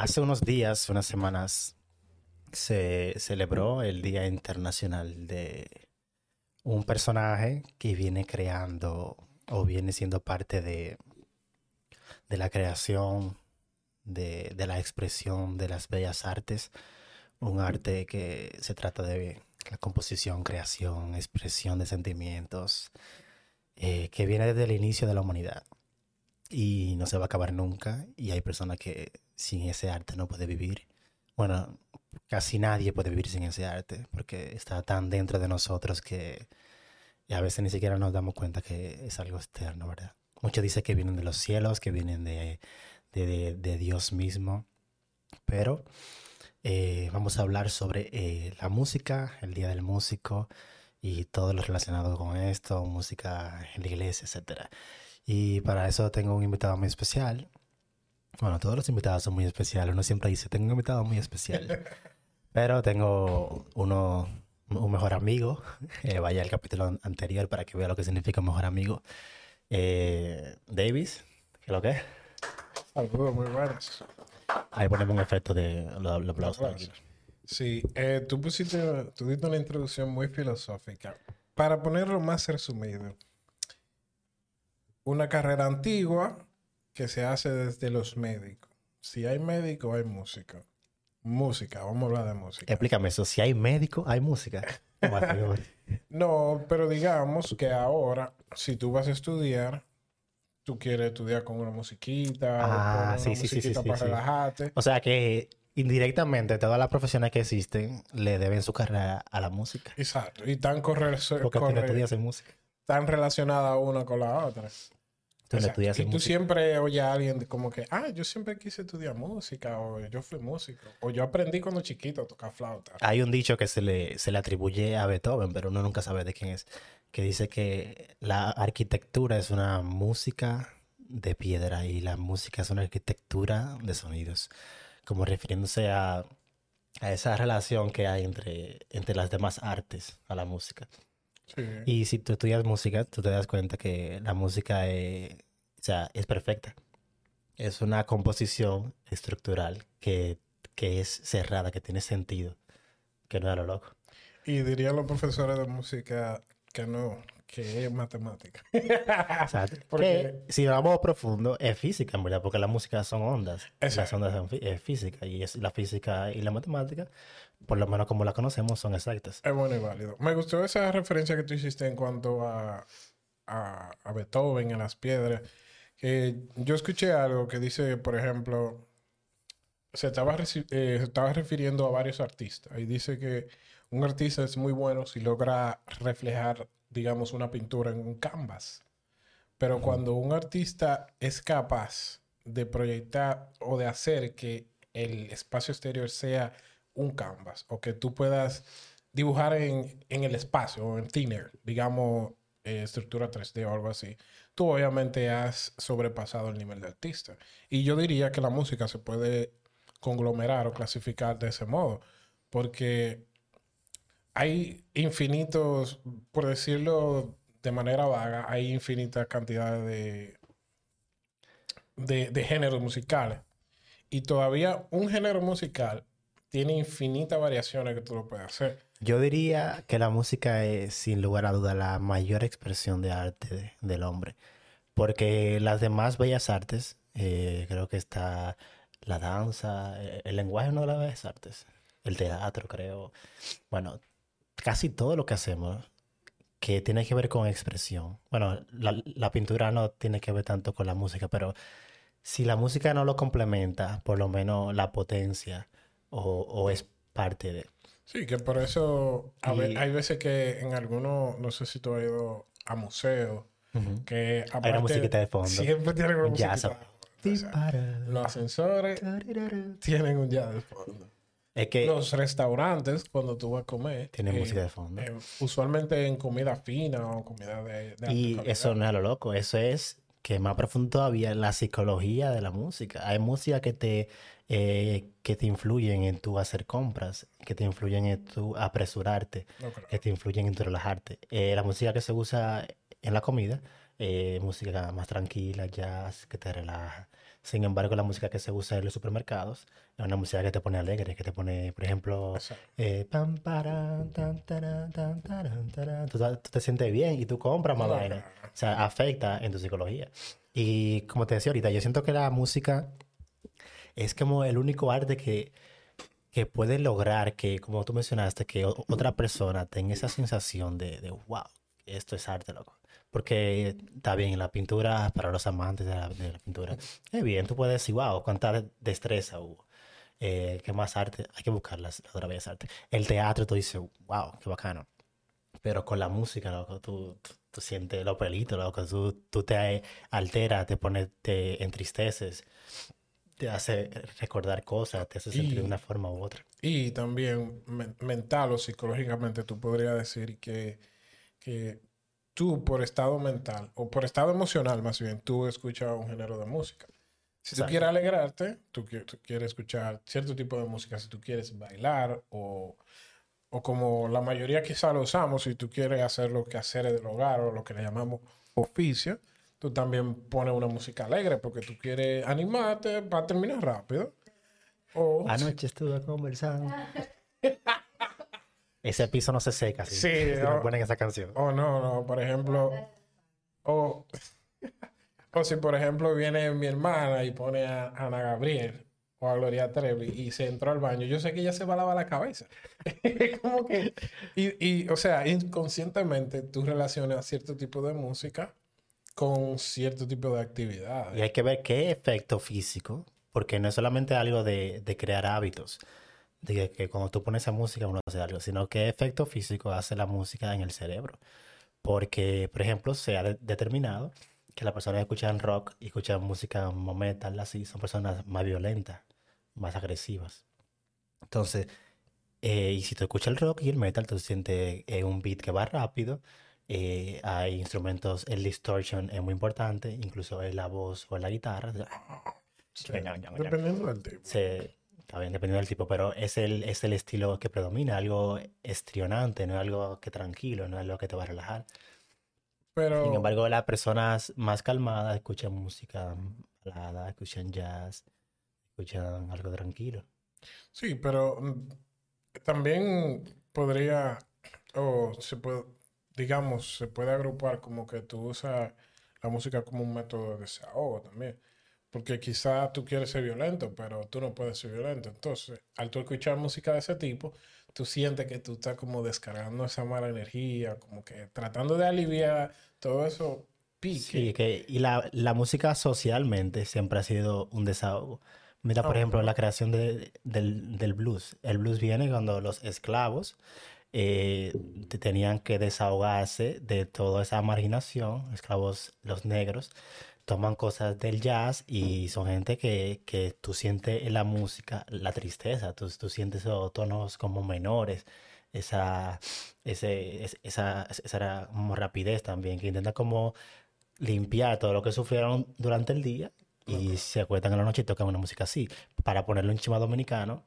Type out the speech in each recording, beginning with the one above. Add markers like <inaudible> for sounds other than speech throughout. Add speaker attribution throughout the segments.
Speaker 1: hace unos días, unas semanas, se celebró el Día Internacional de un personaje que viene creando o viene siendo parte de, la creación, de, de la expresión de las bellas artes. Un arte que se trata de la composición, creación, expresión de sentimientos, eh, que viene desde el inicio de la humanidad y no se va a acabar nunca. Y hay personas que sin ese arte no puede vivir. Bueno, casi nadie puede vivir sin ese arte porque está tan dentro de nosotros que a veces ni siquiera nos damos cuenta que es algo externo, ¿verdad? Muchos dicen que vienen de los cielos, que vienen de, de, de, Dios mismo, pero eh, vamos a hablar sobre eh, la música, el Día del Músico y todo lo relacionado con esto, música en la iglesia, etc. Y para eso tengo un invitado muy especial. Bueno, todos los invitados son muy especiales. Uno siempre dice, tengo un invitado muy especial. <laughs> Pero tengo uno, un mejor amigo. <laughs> Eh, vaya al capítulo anterior para que vea lo que significa mejor amigo. Eh, Davis, ¿qué es lo que es?
Speaker 2: Saludos, muy buenos.
Speaker 1: Ahí ponemos un efecto de los aplausos.
Speaker 2: Sí, eh, tú pusiste, tú diste una introducción muy filosófica. Para ponerlo más resumido, una carrera antigua que se hace desde los médicos. Si hay médico, hay música. Música, vamos a hablar de música.
Speaker 1: Explícame eso, si hay médico, hay música. <laughs>
Speaker 2: no, pero digamos que ahora, si tú vas a estudiar, tú quieres estudiar con una musiquita,
Speaker 1: ah,
Speaker 2: una
Speaker 1: sí, sí, sí,
Speaker 2: para relajarte.
Speaker 1: O sea que indirectamente todas las profesiones que existen le deben su carrera a la música.
Speaker 2: Exacto, y tan
Speaker 1: Porque música.
Speaker 2: Tan relacionada una con la otra y tú siempre oyes a alguien como que, ah, yo siempre quise estudiar música, o yo fui músico, o yo aprendí cuando chiquito a tocar flauta.
Speaker 1: Hay un dicho que se le, se le atribuye a Beethoven, pero uno nunca sabe de quién es, que dice que la arquitectura es una música de piedra y la música es una arquitectura de sonidos, como refiriéndose a, a esa relación que hay entre, entre las demás artes a la música. Y si tú estudias música, tú te das cuenta que la música es, o sea, es perfecta. Es una composición estructural que, que es cerrada, que tiene sentido, que no es lo loco.
Speaker 2: Y dirían los profesores de música que no, que es matemática. <laughs>
Speaker 1: Exacto. <laughs> Porque si vamos profundo, es física, en verdad, porque la música son ondas. Las ondas son es física y es la física y la matemática, por lo menos como la conocemos, son exactas.
Speaker 2: Es bueno y válido. Me gustó esa referencia que tú hiciste en cuanto a, a, a Beethoven, en las piedras. Que yo escuché algo que dice, por ejemplo, se estaba, eh, se estaba refiriendo a varios artistas y dice que un artista es muy bueno si logra reflejar digamos, una pintura en un canvas. Pero cuando un artista es capaz de proyectar o de hacer que el espacio exterior sea un canvas o que tú puedas dibujar en, el espacio o en thinner, digamos, eh, estructura 3D o algo así, tú obviamente has sobrepasado el nivel de artista. Y yo diría que la música se puede conglomerar o clasificar de ese modo, porque hay infinitos, por decirlo de manera vaga, hay infinitas cantidades de, de, de géneros musicales. Y todavía un género musical tiene infinitas variaciones que tú lo puedes hacer.
Speaker 1: Yo diría que la música es, sin lugar a duda, la mayor expresión de arte del hombre. Porque las demás bellas artes, eh, creo que está la danza, eh, el lenguaje no de las bellas artes, el teatro, creo. Bueno, casi todo lo que hacemos que tiene que ver con expresión. Bueno, la, pintura no tiene que ver tanto con la música, pero si la música no lo complementa, por lo menos la potencia o, es parte de.
Speaker 2: Sí, que por eso hay veces que en algunos, no sé si tú has ido a museos, que
Speaker 1: hay una musiquita de fondo.
Speaker 2: Siempre tienen una musiquita. los ascensores tienen un jazz de fondo.
Speaker 1: Es que
Speaker 2: los restaurantes, cuando tú vas a comer,
Speaker 1: tienen eh, música de fondo.
Speaker 2: Eh, usualmente en comida fina o comida de.
Speaker 1: y eso no es lo loco, eso es que más profundo todavía la psicología de la música. Hay música que te, eh, que te influyen en tu hacer compras, que te influyen en tu apresurarte, que te influyen en tu relajarte. la música que se usa en la comida, música más tranquila, jazz, que te relaja. Sin embargo, la música que se usa en los supermercados es una música que te pone alegre, que te pone, por ejemplo, eh, pam, paran, tan, taran, tan, taran, taran. Tú, tú te sientes bien y tú compras más
Speaker 2: No,
Speaker 1: vaina. O sea, afecta en tu psicología. Y como te decía ahorita, yo siento que la música es como el único arte que, que puede lograr que, como tú mencionaste, que otra persona tenga esa sensación de, wow, esto es arte, loco. Porque está bien, la pintura, para los amantes de la, de pintura, es bien, tú puedes decir, wow, cuánta destreza hubo. Eh, ¿qué más arte? Hay que buscarlas otra vez arte. El teatro, tú dices, wow, qué bacano. Pero con la música, loco, tú, tú, tú sientes los pelitos, loco, tú, tú te alteras, te pones, te entristeces, te hace recordar cosas, te hace sentir de una forma u otra.
Speaker 2: Y también men- mental o psicológicamente tú podrías decir que, que tú por estado mental o por estado emocional más bien, tú escuchas un género de música. Si tú quieres alegrarte, tú, tú quieres escuchar cierto tipo de música, si tú quieres bailar o, o como la mayoría quizá lo usamos, si tú quieres hacer los quehaceres del hogar o lo que le llamamos oficio, tú también pones una música alegre porque tú quieres animarte para terminar rápido. O <laughs>
Speaker 1: Anoche estuve conversando. <laughs> Ese piso no se seca si,
Speaker 2: Sí,
Speaker 1: si no ponen esa canción.
Speaker 2: O no, no, por ejemplo, o, <laughs> o si por ejemplo viene mi hermana y pone a Ana Gabriel o a Gloria Trevi y se entró al baño, yo sé que ella se va a lavar la cabeza. Como que, y, y, o sea, inconscientemente tú relacionas cierto tipo de música con cierto tipo de
Speaker 1: Y
Speaker 2: actividades.
Speaker 1: hay que ver qué efecto físico, porque no es solamente algo de, de crear hábitos, de que, cuando tú pones esa música uno hace algo, sino qué efecto físico hace la música en el cerebro. Porque, por ejemplo, se ha de- determinado que las personas que escuchan rock y escuchan música metal, así, son personas más violentas, más agresivas. Entonces, eh, y si tú escuchas el rock y el metal, tú sientes eh, un beat que va rápido, eh, hay instrumentos, el distortion es muy importante, incluso en la voz o en la guitarra.
Speaker 2: Sí, dependiendo del tipo.
Speaker 1: Se, está bien, dependiendo del tipo, pero es el, es el estilo que predomina, algo estrionante, no es algo que tranquilo, no es algo que te va a relajar.
Speaker 2: Pero,
Speaker 1: Sin embargo, las personas más calmadas escuchan música balada, escuchan jazz, escuchan algo tranquilo.
Speaker 2: Sí, pero mm, también podría, o se puede, digamos, se puede agrupar como que tú usas la música como un método de desahogo también. Porque quizá tú quieres ser violento, pero tú no puedes ser violento. Entonces, al tú escuchar música de ese tipo, tú sientes que tú estás como descargando esa mala energía, como que tratando de aliviar todo eso pique.
Speaker 1: Sí, que, y la, la música socialmente siempre ha sido un desahogo. Mira, por
Speaker 2: Ah,
Speaker 1: ejemplo, la creación de- del, del blues. El blues viene cuando los esclavos eh, te- tenían que desahogarse de toda esa marginación, esclavos, los negros, toman cosas del jazz y son gente que, que tú sientes en la música la tristeza, tú, tú sientes esos tonos como menores, esa, ese, es- esa, esa como rapidez también, que intenta como limpiar todo lo que sufrieron durante el día y se acuestan en la noche y tocan una música así. Para ponerlo en chima dominicano,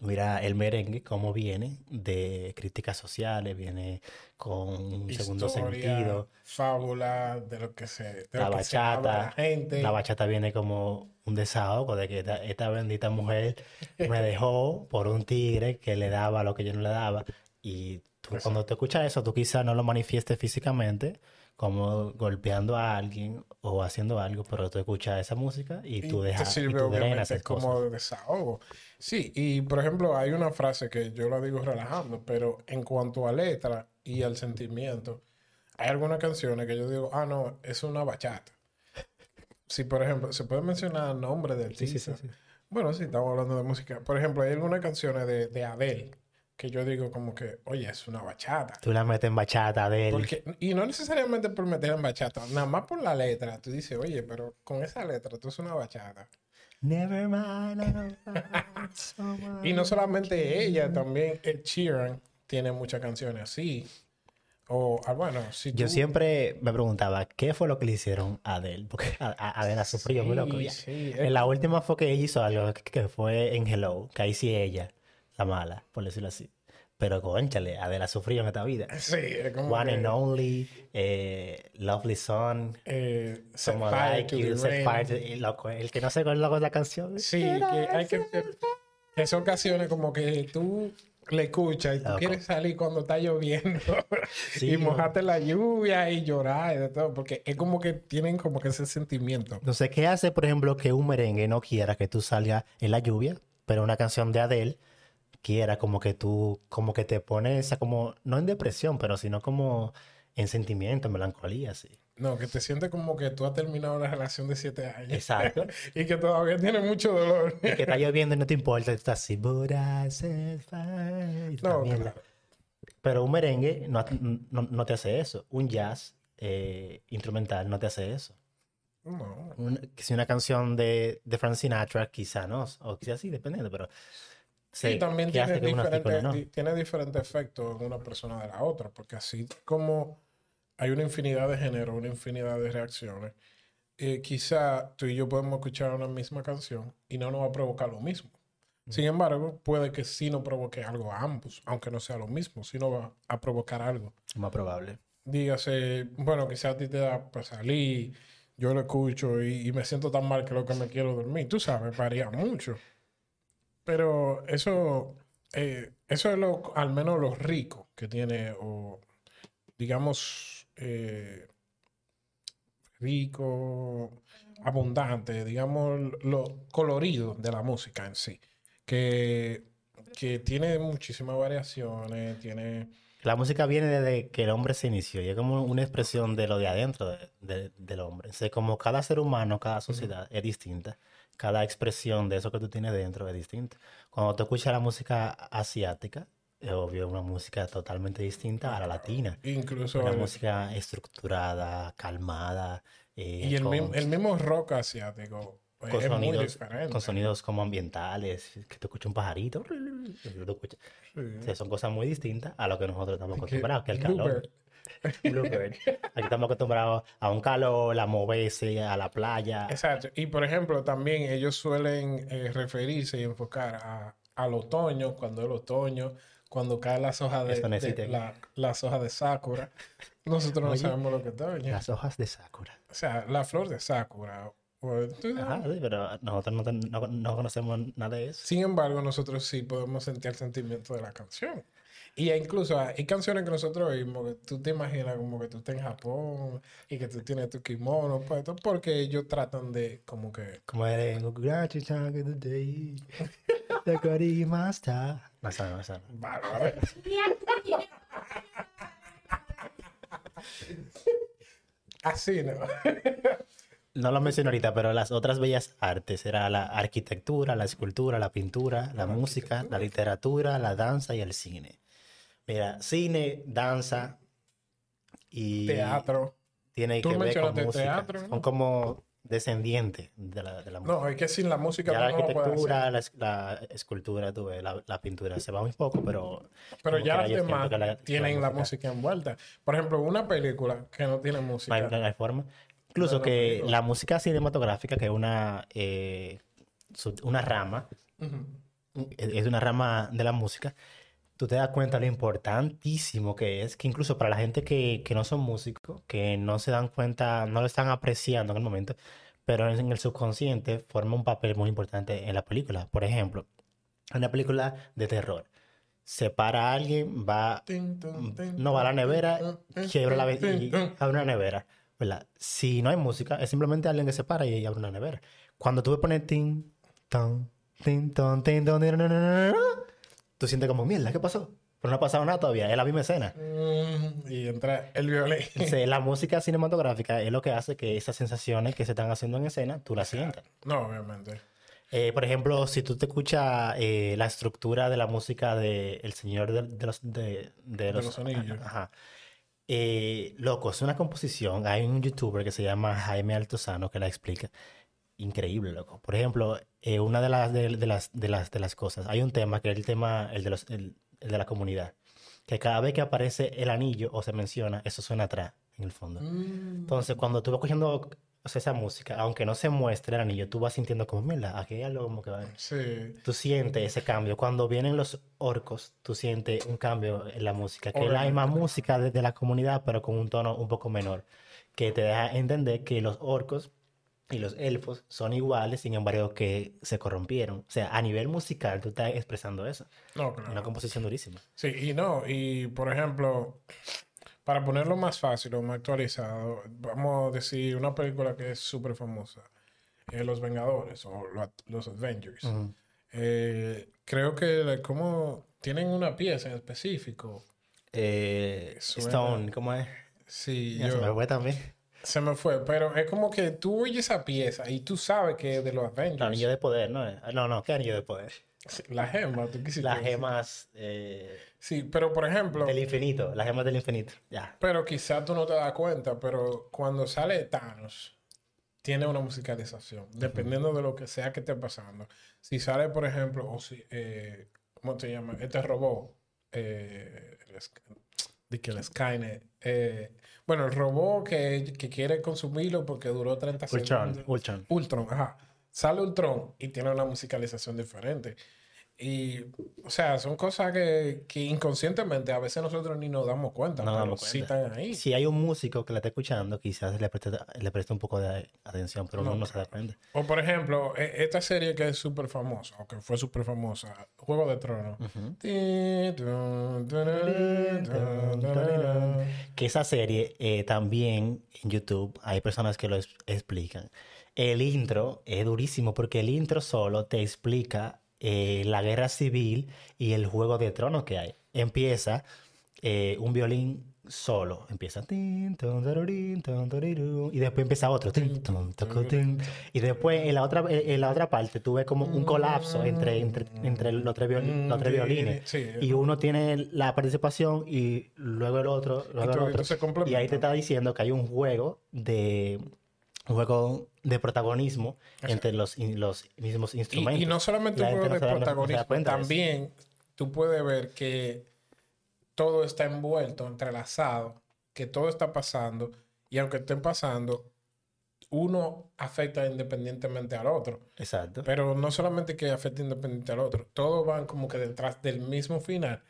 Speaker 1: mira el merengue cómo viene de críticas sociales, viene con un segundo sentido.
Speaker 2: fábula, de lo que se, de
Speaker 1: La
Speaker 2: lo que se habla
Speaker 1: bachata,
Speaker 2: la gente.
Speaker 1: La bachata viene como un desahogo de que esta, esta bendita mujer me dejó por un tigre que le daba lo que yo no le daba. Y tú, cuando tú escuchas eso, tú quizás no lo manifiestes físicamente, como golpeando a alguien o haciendo algo, pero tú escuchas esa música y
Speaker 2: Y
Speaker 1: tú
Speaker 2: te
Speaker 1: dejas, y
Speaker 2: sirve
Speaker 1: tú drenas
Speaker 2: obviamente
Speaker 1: esas
Speaker 2: como
Speaker 1: cosas.
Speaker 2: desahogo. Sí, y por ejemplo, hay una frase que yo la digo relajando, pero en cuanto a letra y al sentimiento, hay algunas canciones que yo digo, ah, no, es una bachata. Si, por ejemplo, se puede mencionar nombre del
Speaker 1: Sí, sí, sí.
Speaker 2: Bueno, sí, estamos hablando de música. Por ejemplo, hay algunas canciones de, de Adele que yo digo como que, oye, es una bachata.
Speaker 1: Tú la metes en bachata de él.
Speaker 2: Porque, y no necesariamente por meter en bachata, nada más por la letra. Tú dices, oye, pero con esa letra tú es una bachata.
Speaker 1: Never mind, I don't someone. <laughs>
Speaker 2: Y no solamente ella, también Ed Sheeran tiene muchas canciones así. O, ah, bueno, si
Speaker 1: Yo siempre me preguntaba qué fue lo que le hicieron a Adele, porque <laughs> Adele ha sufrido muy loco.
Speaker 2: Sí, sí,
Speaker 1: En la última fue que ella hizo algo que, que fue en Hello, que ahí sí ella, la mala, por decirlo así. Pero conchale, Adele ha sufrido en esta vida.
Speaker 2: Sí, como
Speaker 1: One
Speaker 2: que,
Speaker 1: and Only, eh, Lovely Son,
Speaker 2: eh,
Speaker 1: Like You,
Speaker 2: the
Speaker 1: Set. Fire to- loco, el que no loco de la canción.
Speaker 2: Sí, que hay que... que son canciones como que tú le escuchas y tú
Speaker 1: Loco.
Speaker 2: quieres salir cuando está lloviendo <laughs>
Speaker 1: Sí,
Speaker 2: y mojarte la lluvia y llorar y de todo, porque es como que tienen como que ese sentimiento.
Speaker 1: Entonces, ¿qué hace, por ejemplo, que un merengue no quiera que tú salgas en la lluvia, pero una canción de Adele quiera como que tú, como que te pones como, no en depresión, pero sino como en sentimiento, en melancolía, sí.
Speaker 2: No, que te sientes como que tú has terminado una relación de siete años
Speaker 1: Exacto. <laughs>
Speaker 2: y que todavía tienes mucho dolor.
Speaker 1: Y que está lloviendo y no te importa, estás así, but I set fire", y tú
Speaker 2: No, claro.
Speaker 1: Pero un merengue no, no, no te hace eso. Un jazz eh, instrumental no te hace eso.
Speaker 2: No.
Speaker 1: Un- que si una canción de, de Frank Sinatra, quizá no, o quizá sí, dependiendo, pero
Speaker 2: Sí,
Speaker 1: sé
Speaker 2: también tiene diferente,
Speaker 1: no.
Speaker 2: tiene diferente efecto en una persona de la otra, porque así como hay una infinidad de géneros, una infinidad de reacciones, eh, quizá tú y yo podemos escuchar una misma canción y no nos va a provocar lo mismo. Sin embargo, puede que sí nos provoque algo a ambos, aunque no sea lo mismo, sí nos va a provocar algo.
Speaker 1: Más probable.
Speaker 2: Dígase, bueno, quizá a ti te da para salir, yo lo escucho y, y me siento tan mal que lo que me quiero dormir. Tú sabes, varía mucho. Pero eso, eh, eso es lo, al menos lo rico que tiene, o digamos, eh, rico, abundante, digamos, lo colorido de la música en sí. Que, que tiene muchísimas variaciones, tiene...
Speaker 1: La música viene desde que el hombre se inició y es como una expresión de lo de adentro de- de- del hombre. O como cada ser humano, cada sociedad es distinta. Cada expresión de eso que tú tienes dentro es distinta. Cuando tú escuchas la música asiática, es obvio, una música totalmente distinta a la latina.
Speaker 2: Incluso
Speaker 1: Una
Speaker 2: el-
Speaker 1: música estructurada, calmada. eh,
Speaker 2: Y el,
Speaker 1: con,
Speaker 2: mismo, el mismo rock asiático eh,
Speaker 1: con
Speaker 2: es muy
Speaker 1: sonidos,
Speaker 2: diferente.
Speaker 1: con sonidos como ambientales, que tú escuchas un pajarito. <laughs>
Speaker 2: Sí.
Speaker 1: o sea, son cosas muy distintas a lo que nosotros estamos acostumbrados, que el calor.
Speaker 2: Bluebird. <laughs>
Speaker 1: Aquí estamos acostumbrados a un calor, a moverse, a la playa.
Speaker 2: Exacto. Y por ejemplo, también ellos suelen eh, referirse y enfocar a, al otoño, cuando es otoño, cuando caen las hojas de, de-
Speaker 1: aquí.
Speaker 2: la- las hojas de Sakura. Nosotros no
Speaker 1: Oye,
Speaker 2: sabemos lo que otoño.
Speaker 1: Las hojas de Sakura.
Speaker 2: O sea, la flor de Sakura.
Speaker 1: Ajá, sí, pero nosotros no, no- no conocemos nada de eso.
Speaker 2: Sin embargo, nosotros sí podemos sentir el sentimiento de la canción. Y incluso hay canciones que nosotros oímos que tú te imaginas como que tú estás en Japón y que tú tienes tu kimono puesto, porque ellos tratan de como que...
Speaker 1: Como. <laughs>
Speaker 2: Bárbaro. Así, ¿no?
Speaker 1: No lo menciono ahorita, pero las otras bellas artes era la arquitectura, la escultura, la pintura, la música, la literatura, la danza y el cine. Mira, cine, danza y
Speaker 2: Teatro.
Speaker 1: tiene
Speaker 2: Tú
Speaker 1: que ver con música.
Speaker 2: teatro, ¿no?
Speaker 1: Son como descendientes de la, de la música.
Speaker 2: No, es que sin la música
Speaker 1: Ya la
Speaker 2: tú no hacer.
Speaker 1: arquitectura, la, es- la escultura, tú ves, la, la pintura se va muy poco, pero...
Speaker 2: Pero ya las demás
Speaker 1: la-
Speaker 2: tienen la música envuelta. Por ejemplo, una película que no tiene
Speaker 1: No hay,
Speaker 2: música.
Speaker 1: no hay forma. Incluso
Speaker 2: no,
Speaker 1: que la música cinematográfica, que es una, eh, una rama, es una rama de la música, tú te das cuenta lo importantísimo que es, que incluso para la gente que, que no son músicos, que no se dan cuenta, no lo están apreciando en el momento, pero en el subconsciente forma un papel muy importante en la película. Por ejemplo, en una película de terror, se para alguien, va,
Speaker 2: tin,
Speaker 1: no va a la nevera, quiebra la y abre una nevera, ¿verdad? Si no hay música, es simplemente alguien que se para y abre una nevera. Cuando tú ves poner tin, ton, tin, ton, tin, ton, tú sientes como, mierda, ¿qué pasó? Pero no ha pasado nada todavía, es la misma escena.
Speaker 2: Mm, Y entra el violín.
Speaker 1: La música cinematográfica es lo que hace que esas sensaciones que se están haciendo en escena, tú las sientas.
Speaker 2: No, obviamente.
Speaker 1: Eh, por ejemplo, si tú te escuchas eh, la estructura de la música de El Señor de, de los, de, de los,
Speaker 2: los Anillos.
Speaker 1: Ajá. Eh, loco, es una composición. Hay un youtuber que se llama Jaime Altozano que la explica. Increíble, loco. Por ejemplo, eh, una de las, de, de las, de, las, de las cosas, hay un tema que es el tema, el de, los, el, el de la comunidad, que cada vez que aparece el anillo o se menciona, eso suena atrás, en el fondo.
Speaker 2: Mm.
Speaker 1: Entonces, cuando tú vas cogiendo o sea, esa música, aunque no se muestre el anillo, tú vas sintiendo como, mira, aquí hay algo como que va.
Speaker 2: Sí.
Speaker 1: Tú sientes ese cambio. Cuando vienen los orcos, tú sientes un cambio en la música, que es la misma música de, de la comunidad, pero con un tono un poco menor, que te deja entender que los orcos y los elfos son iguales, sin embargo, que se corrompieron. O sea, a nivel musical, tú estás expresando eso.
Speaker 2: No, claro.
Speaker 1: Una composición durísima.
Speaker 2: Sí, y no, y por ejemplo, para ponerlo más fácil o más actualizado, vamos a decir una película que es súper famosa, eh, Los Vengadores o lo- Los Avengers. Eh, creo que como tienen una pieza en específico.
Speaker 1: Eh, Stone, ¿cómo es?
Speaker 2: Sí,
Speaker 1: Ya se
Speaker 2: yo-
Speaker 1: me fue también.
Speaker 2: Se me fue, pero es como que tú oyes esa pieza y tú sabes que es de los Avengers.
Speaker 1: anillo de poder, ¿no? Ah, No, no, ¿qué anillo de poder?
Speaker 2: Sí, La gema, tú quisiste
Speaker 1: Las
Speaker 2: decir.
Speaker 1: gemas eh,
Speaker 2: Sí, pero por ejemplo,
Speaker 1: del infinito, las gemas del infinito. Ya.
Speaker 2: pero quizás tú no te das cuenta, pero cuando sale Thanos, tiene una musicalización, dependiendo de lo que sea que esté pasando. Si sale, por ejemplo, o si, eh, ¿cómo te llama? Este robot, eh, el de que el Skynet, eh, bueno, el robot que, que quiere consumirlo porque duró 30
Speaker 1: Ultron,
Speaker 2: segundos.
Speaker 1: Ultron.
Speaker 2: Ultron, ajá. Sale Ultron y tiene una musicalización diferente. Y, o sea, son cosas que, que inconscientemente a veces nosotros ni nos damos cuenta,
Speaker 1: No
Speaker 2: pero
Speaker 1: damos
Speaker 2: sí están ahí.
Speaker 1: Si hay un músico que la está escuchando, quizás le preste, le preste un poco de atención, pero
Speaker 2: No,
Speaker 1: uno no se da cuenta.
Speaker 2: O por ejemplo, e- esta serie que es súper famosa, o que fue súper famosa, Juego de Tronos.
Speaker 1: Que esa serie eh, también en YouTube hay personas que lo es- explican. El intro es durísimo porque el intro solo te explica eh, la guerra civil y el juego de tronos que hay. Empieza eh, un violín solo, empieza y después empieza otro y después en la otra en la otra parte tú ves como un colapso entre entre, entre los tres, los tres violines.
Speaker 2: Sí,
Speaker 1: y uno tiene la participación y luego el otro, luego el otro. Y ahí te está diciendo que hay un juego de un juego de protagonismo entre los, los mismos instrumentos.
Speaker 2: Y, y no solamente
Speaker 1: La
Speaker 2: un juego de
Speaker 1: no no
Speaker 2: protagonismo,
Speaker 1: de
Speaker 2: también tú puedes ver que todo está envuelto, entrelazado, que todo está pasando, y aunque estén pasando, uno afecta independientemente al otro.
Speaker 1: Exacto.
Speaker 2: Pero no solamente que afecte independiente al otro, todos van como que detrás del mismo final,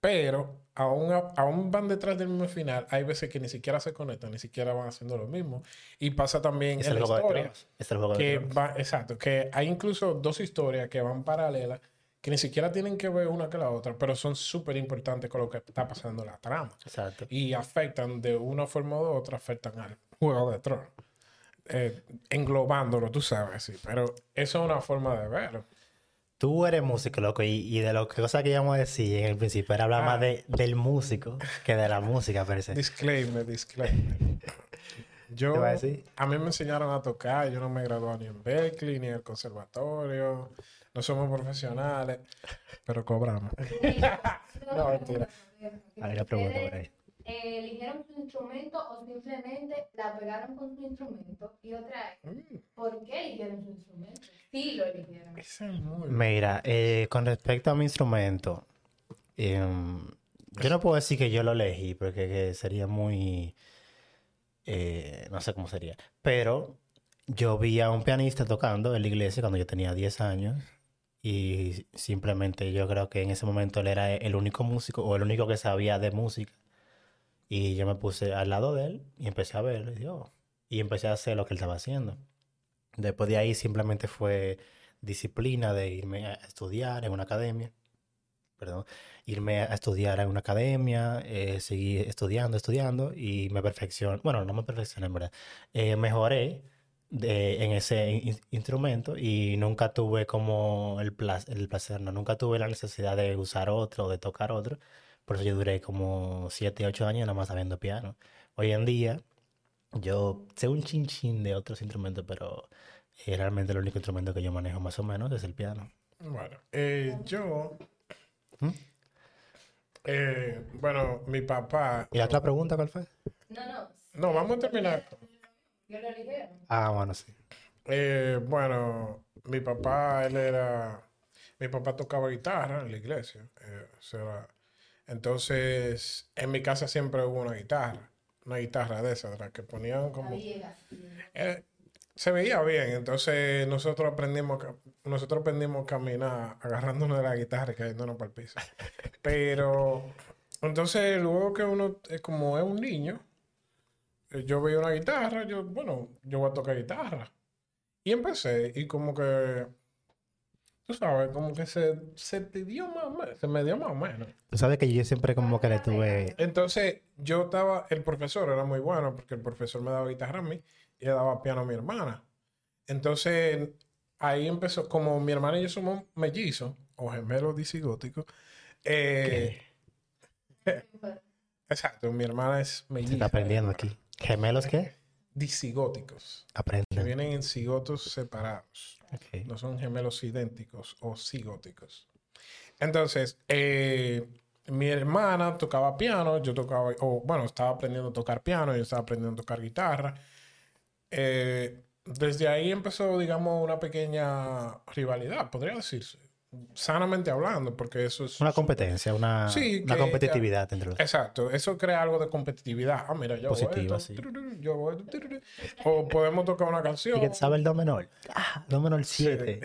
Speaker 2: pero aún, aún van detrás del mismo final, hay veces que ni siquiera se conectan, ni siquiera van haciendo lo mismo. Y pasa también
Speaker 1: es
Speaker 2: en
Speaker 1: el
Speaker 2: la
Speaker 1: juego de
Speaker 2: historia
Speaker 1: tronos. Es el juego de
Speaker 2: que
Speaker 1: tronos.
Speaker 2: va, exacto, que hay incluso dos historias que van paralelas, que ni siquiera tienen que ver una que la otra, pero son súper importantes con lo que está pasando en la trama.
Speaker 1: Exacto.
Speaker 2: Y afectan de una forma u otra, afectan al Juego de Tronos. Eh, englobándolo, tú sabes, sí. Pero eso es una forma de verlo.
Speaker 1: Tú eres músico, loco, y, y de lo que cosa que íbamos a decir en el principio era hablar
Speaker 2: Ah.
Speaker 1: más de, del músico que de la música, per se.
Speaker 2: Disclaimer, disclaimer. <laughs> Yo,
Speaker 1: ¿Qué va a decir?
Speaker 2: a mí me enseñaron a tocar, yo no me gradué ni en Berkeley, ni en el conservatorio, no somos profesionales, pero cobramos. <laughs> <laughs> No, mentira.
Speaker 1: Hay una pregunta por ahí.
Speaker 3: Eh, ¿Eligieron su instrumento o simplemente la pegaron con su instrumento? Y otra es,
Speaker 2: Mm,
Speaker 3: ¿por qué eligieron su instrumento? Sí lo eligieron.
Speaker 1: Mira, eh, con respecto a mi instrumento, em, yo no puedo decir que yo lo elegí porque que sería muy, eh, no sé cómo sería, pero yo vi a un pianista tocando en la iglesia cuando yo tenía 10 años y simplemente yo creo que en ese momento él era el único músico o el único que sabía de música y yo me puse al lado de él y empecé a verlo y, "Oh", y empecé a hacer lo que él estaba haciendo. Después de ahí simplemente fue disciplina de irme a estudiar en una academia, perdón, irme a estudiar en una academia, eh, seguir estudiando, estudiando y me perfeccioné, bueno, no me perfeccioné en verdad, eh, mejoré de- en ese in- instrumento y nunca tuve como el placer, el placer, no, nunca tuve la necesidad de usar otro o de tocar otro, por eso yo duré como 7, 8 años nada más sabiendo piano. Hoy en día yo sé un chin chin de otros instrumentos, pero eh, realmente el único instrumento que yo manejo más o menos es el piano.
Speaker 2: Bueno, eh, yo...
Speaker 1: ¿Mm?
Speaker 2: eh, bueno, mi papá...
Speaker 1: ¿Y la otra pregunta cuál fue?
Speaker 3: No, no.
Speaker 2: No, vamos a terminar.
Speaker 3: ¿Qué lo eligieron?
Speaker 1: Ah, bueno, sí.
Speaker 2: Eh, bueno, mi papá, él era... Mi papá tocaba guitarra en la iglesia. eh, o sea, entonces, en mi casa siempre hubo una guitarra. Una guitarra de esas, de las que ponían como... Eh, se veía bien. Entonces nosotros aprendimos, nosotros aprendimos a caminar agarrándonos de la guitarra y cayéndonos para el piso. <laughs> Pero entonces luego que uno, es como es un niño, eh, yo veía una guitarra, yo, bueno, yo voy a tocar guitarra. Y empecé y como que, tú sabes, como que se, se te dio más o menos, se me dio más o menos.
Speaker 1: Tú sabes que yo siempre como que le tuve...
Speaker 2: Entonces, yo estaba, el profesor era muy bueno porque el profesor me daba guitarra a mí y le daba piano a mi hermana. Entonces, ahí empezó, como mi hermana y yo somos mellizos o gemelos disigóticos. eh, <laughs> exacto, mi hermana es
Speaker 1: Se está
Speaker 2: melliza.
Speaker 1: aprendiendo aquí. ¿Gemelos qué?
Speaker 2: Disigóticos, que vienen en cigotos separados. No son gemelos idénticos o cigóticos. Entonces, eh, mi hermana tocaba piano, yo tocaba, o bueno, estaba aprendiendo a tocar piano, yo estaba aprendiendo a tocar guitarra. Eh, desde ahí empezó, digamos, una pequeña rivalidad, podría decirse, sanamente hablando, porque eso es...
Speaker 1: Una competencia, una,
Speaker 2: Sí,
Speaker 1: una
Speaker 2: que-
Speaker 1: competitividad entre los...
Speaker 2: Exacto, eso crea algo de competitividad. Ah, mira, yo
Speaker 1: Positiva,
Speaker 2: esto,
Speaker 1: sí.
Speaker 2: yo tururú. O podemos tocar una canción.
Speaker 1: ¿Y que sabe el do menor? Ah, do menor 7.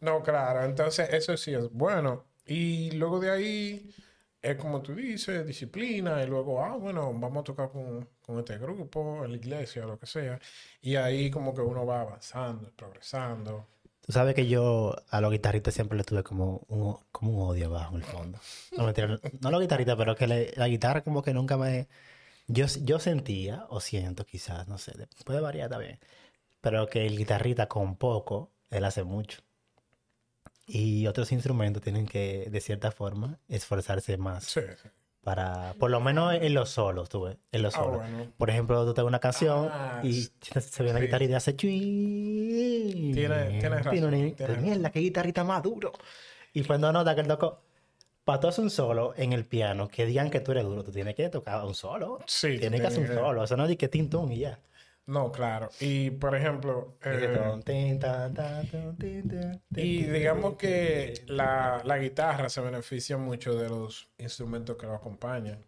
Speaker 2: no, claro, entonces eso sí es bueno. Y luego de ahí es como tú dices, disciplina, y luego, ah, bueno, vamos a tocar con, con este grupo, en la iglesia, lo que sea. Y ahí como que uno va avanzando, progresando.
Speaker 1: Sabes que yo a los guitarristas siempre le tuve como un, como un odio abajo en el fondo. No, mentira, no, los guitarristas, pero que la guitarra como que nunca me... Yo, yo sentía, o siento quizás, no sé, puede variar también, pero que el guitarrista con poco, él hace mucho. Y otros instrumentos tienen que, de cierta forma, esforzarse más
Speaker 2: sí.
Speaker 1: Para, por lo menos en los solos, tú ves, en los
Speaker 2: Ah,
Speaker 1: solos.
Speaker 2: bueno.
Speaker 1: Por ejemplo, tú te una canción
Speaker 2: Ah,
Speaker 1: y se, una
Speaker 2: sí.
Speaker 1: guitarrita y hace.
Speaker 2: Tiene- tienes razón,
Speaker 1: ni-
Speaker 2: tienes.
Speaker 1: Mierda, qué guitarrita más duro. Y cuando nota que él tocó, para tú hacer un solo en el piano, que digan que tú eres duro, tú tienes que tocar un solo.
Speaker 2: Sí,
Speaker 1: Tienes que hacer un
Speaker 2: tiene que-
Speaker 1: solo. Eso no es que tintún y ya.
Speaker 2: No, claro. Y por ejemplo, eh, y digamos que la, la guitarra se beneficia mucho de los instrumentos que lo acompañan.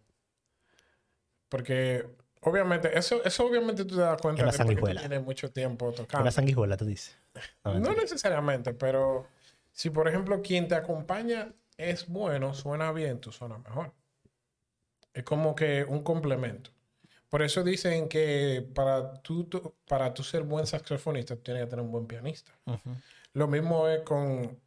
Speaker 2: Porque obviamente, eso, eso obviamente tú te das cuenta
Speaker 1: Una
Speaker 2: de
Speaker 1: sanguijuela.
Speaker 2: tienes mucho tiempo tocando.
Speaker 1: sanguijuela, tú dices. No,
Speaker 2: No necesariamente, pero si por ejemplo quien te acompaña es bueno, suena bien, tú suenas mejor. Es como que un complemento. Por eso dicen que para tú, tú- para tú ser buen saxofonista, tú tienes que tener un buen pianista. Lo mismo es con,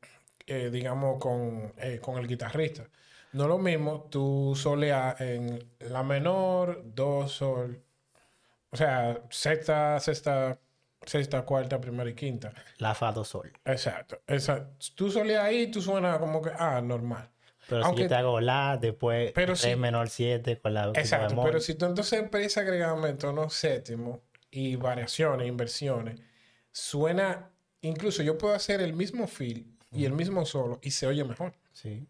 Speaker 2: eh, digamos, con, eh, con el guitarrista. No lo mismo tú soleas en la menor, do, sol. O sea, sexta, sexta, sexta, cuarta, primera y quinta.
Speaker 1: La fa do sol.
Speaker 2: Exacto. Esa, tú soleas ahí, tú suenas como que, ah, normal.
Speaker 1: Pero
Speaker 2: Aunque-
Speaker 1: si yo te hago la, después
Speaker 2: Pero
Speaker 1: re menor 7 con la
Speaker 2: Exacto. Pero si tú entonces empiezas a agregarme tonos séptimo y variaciones, inversiones, suena, incluso yo puedo hacer el mismo feel y el mismo solo y se oye mejor.
Speaker 1: Sí.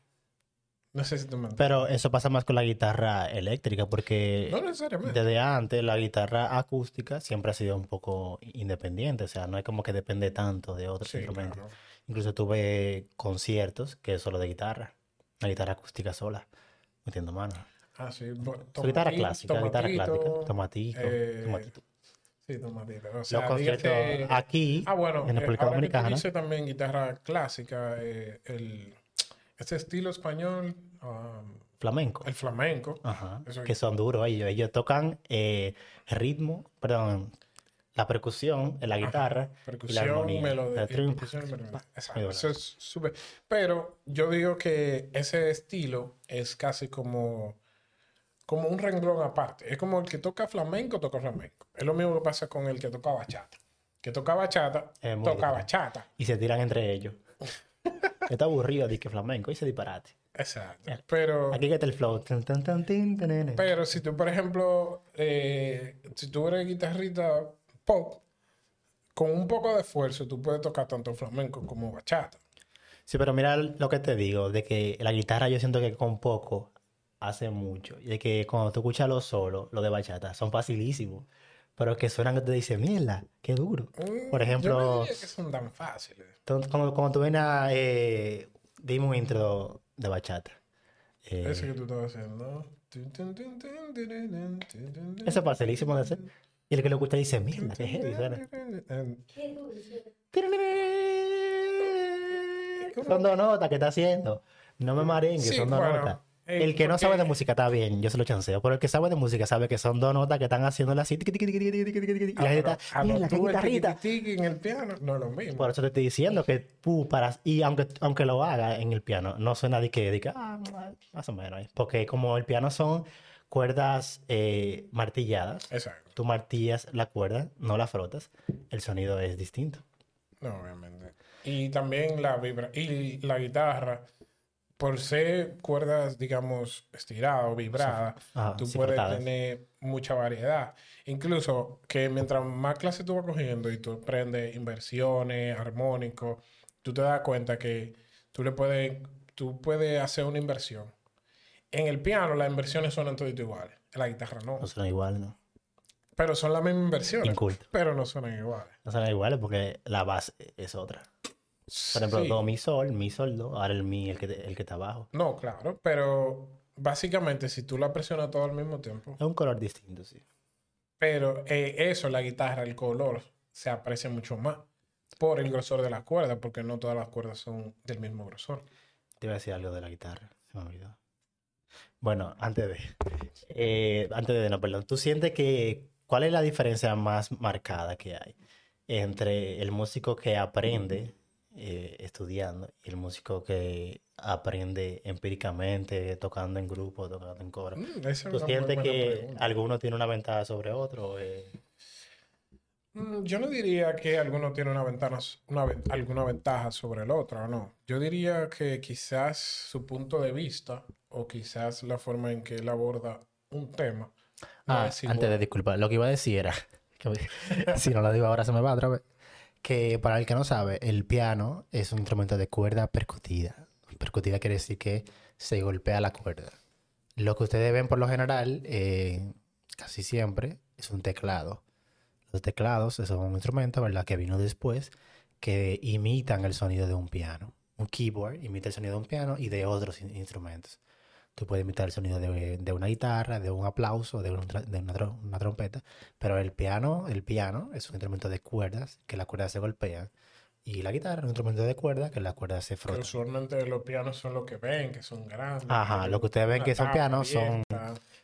Speaker 2: No sé si tú me entiendes.
Speaker 1: Pero eso pasa más con la guitarra eléctrica, porque
Speaker 2: No necesariamente.
Speaker 1: desde antes la guitarra acústica siempre ha sido un poco independiente, o sea, no es como que depende tanto de otros
Speaker 2: Sí,
Speaker 1: instrumentos.
Speaker 2: claro.
Speaker 1: Incluso tuve conciertos que es solo de guitarra, la guitarra acústica sola, metiendo mano.
Speaker 2: Ah, sí.
Speaker 1: guitarra clásica, guitarra clásica,
Speaker 2: tomatito,
Speaker 1: tomatito,
Speaker 2: eh,
Speaker 1: tomatito.
Speaker 2: Sí, tomatito. O
Speaker 1: Los
Speaker 2: sea,
Speaker 1: conciertos
Speaker 2: dígase-
Speaker 1: aquí,
Speaker 2: Ah, bueno,
Speaker 1: en
Speaker 2: eh,
Speaker 1: República Dominicana,
Speaker 2: también guitarra clásica, eh, el, este estilo español, um,
Speaker 1: flamenco.
Speaker 2: el flamenco.
Speaker 1: Ajá, que son duros ellos. Ellos tocan eh, ritmo, perdón, la percusión en la guitarra y la
Speaker 2: Percusión,
Speaker 1: armonía.
Speaker 2: melodía.
Speaker 1: La
Speaker 2: y
Speaker 1: trum-
Speaker 2: percusión, melodía. Exacto, eso es súper. Pero yo digo que ese estilo es casi como, como un renglón aparte. Es como el que toca flamenco, toca flamenco. Es lo mismo que pasa con el que toca bachata. Que toca bachata,
Speaker 1: Es
Speaker 2: toca bachata.
Speaker 1: Y se tiran entre ellos. <laughs> Está aburrido de que flamenco y se disparate.
Speaker 2: Exacto. Pero,
Speaker 1: Aquí que está el flow.
Speaker 2: Pero si tú, por ejemplo, eh, si tú eres guitarrista pop, con un poco de esfuerzo, tú puedes tocar tanto flamenco como bachata.
Speaker 1: Sí, pero mira lo que te digo, de que la guitarra yo siento que con poco hace mucho. Y de que cuando tú escuchas los solos, los de bachata, son facilísimos. Pero que suenan que te dicen, mierda, qué duro.
Speaker 2: Mm,
Speaker 1: Por
Speaker 2: Yo
Speaker 1: ejemplo,
Speaker 2: no diría que son tan fáciles.
Speaker 1: Como, como tú ven a... Eh, dime un intro de bachata. Eh,
Speaker 2: Ese que tú estabas haciendo.
Speaker 1: Eso es facilísimo de hacer. Y el que lo escucha dice, mierda, qué heavy suena.
Speaker 3: Dulce.
Speaker 1: Son dos notas que está haciendo. No me marengue,
Speaker 2: Sí,
Speaker 1: son dos
Speaker 2: bueno,
Speaker 1: notas.
Speaker 2: eh,
Speaker 1: El que no sabe de música está bien, yo se lo chanceo. Pero el que sabe de música sabe que son dos notas que están haciéndole así. tiqui, tiqui, tiqui, Y la gente está,
Speaker 2: Ah,
Speaker 1: qué
Speaker 2: tú el
Speaker 1: guitarrita.
Speaker 2: en el piano, no es lo mismo.
Speaker 1: Por eso te estoy diciendo que tú para y aunque aunque lo haga en el piano, no suena de que, que, ah, más o menos, ¿eh? porque como el piano son cuerdas eh, martilladas,
Speaker 2: Exacto.
Speaker 1: tú martillas la cuerda, no la frotas, el sonido es distinto.
Speaker 2: No, obviamente. Y también la vibra y la guitarra, por ser cuerdas, digamos, estiradas o vibradas,
Speaker 1: Ah,
Speaker 2: tú
Speaker 1: sí,
Speaker 2: puedes
Speaker 1: frotadas.
Speaker 2: tener mucha variedad. Incluso que mientras más clases tú vas cogiendo y tú aprendes inversiones, armónicos, tú te das cuenta que tú le puedes, tú puedes hacer una inversión. En el piano las inversiones son todas iguales, en la guitarra no.
Speaker 1: No suena igual, ¿no?
Speaker 2: Pero son las mismas inversiones,
Speaker 1: Inculto.
Speaker 2: pero no suenan iguales.
Speaker 1: No suena igual porque la base es otra. Por ejemplo,
Speaker 2: Sí.
Speaker 1: do, mi, sol, mi, sol, do, ahora el mi, el que, el que está abajo.
Speaker 2: No, claro, pero básicamente si tú la presionas todo al mismo tiempo,
Speaker 1: Es un color distinto, sí.
Speaker 2: pero eh, eso, la guitarra, el color, se aprecia mucho más por el grosor de las cuerdas, porque no todas las cuerdas son del mismo grosor.
Speaker 1: Te iba a decir algo de la guitarra, se me olvidó. Bueno, antes de, eh, antes de, no, perdón, ¿tú sientes que, cuál es la diferencia más marcada que hay entre el músico que aprende eh, estudiando y el músico que aprende empíricamente, tocando en grupo, tocando en coro?
Speaker 2: Mm,
Speaker 1: ¿Tú sientes que
Speaker 2: pregunta.
Speaker 1: alguno tiene una ventaja sobre otro? eh,
Speaker 2: Yo no diría que alguno tiene una ventana, una, ven- alguna ventaja sobre el otro, no. Yo diría que quizás su punto de vista o quizás la forma en que él aborda un tema.
Speaker 1: Ah,
Speaker 2: es
Speaker 1: antes
Speaker 2: igual.
Speaker 1: de disculpar, lo que iba a decir era, <laughs> que si no lo digo ahora se me va otra vez, que para el que no sabe, el piano es un instrumento de cuerda percutida. Percutida quiere decir que se golpea la cuerda. Lo que ustedes ven por lo general, eh, casi siempre, es un teclado. Los teclados son un instrumento, ¿verdad?, que vino después, que imitan el sonido de un piano. Un keyboard imita el sonido de un piano y de otros in- instrumentos. Tú puedes imitar el sonido de, de una guitarra, de un aplauso, de, un tra- de una, tro- una trompeta, pero el piano, el piano es un instrumento de cuerdas, que las cuerdas se golpean, y la guitarra es un instrumento de cuerdas, que las cuerdas se frotan.
Speaker 2: usualmente los pianos son lo que ven, que son grandes.
Speaker 1: Ajá, lo que ustedes ven que son pianos son,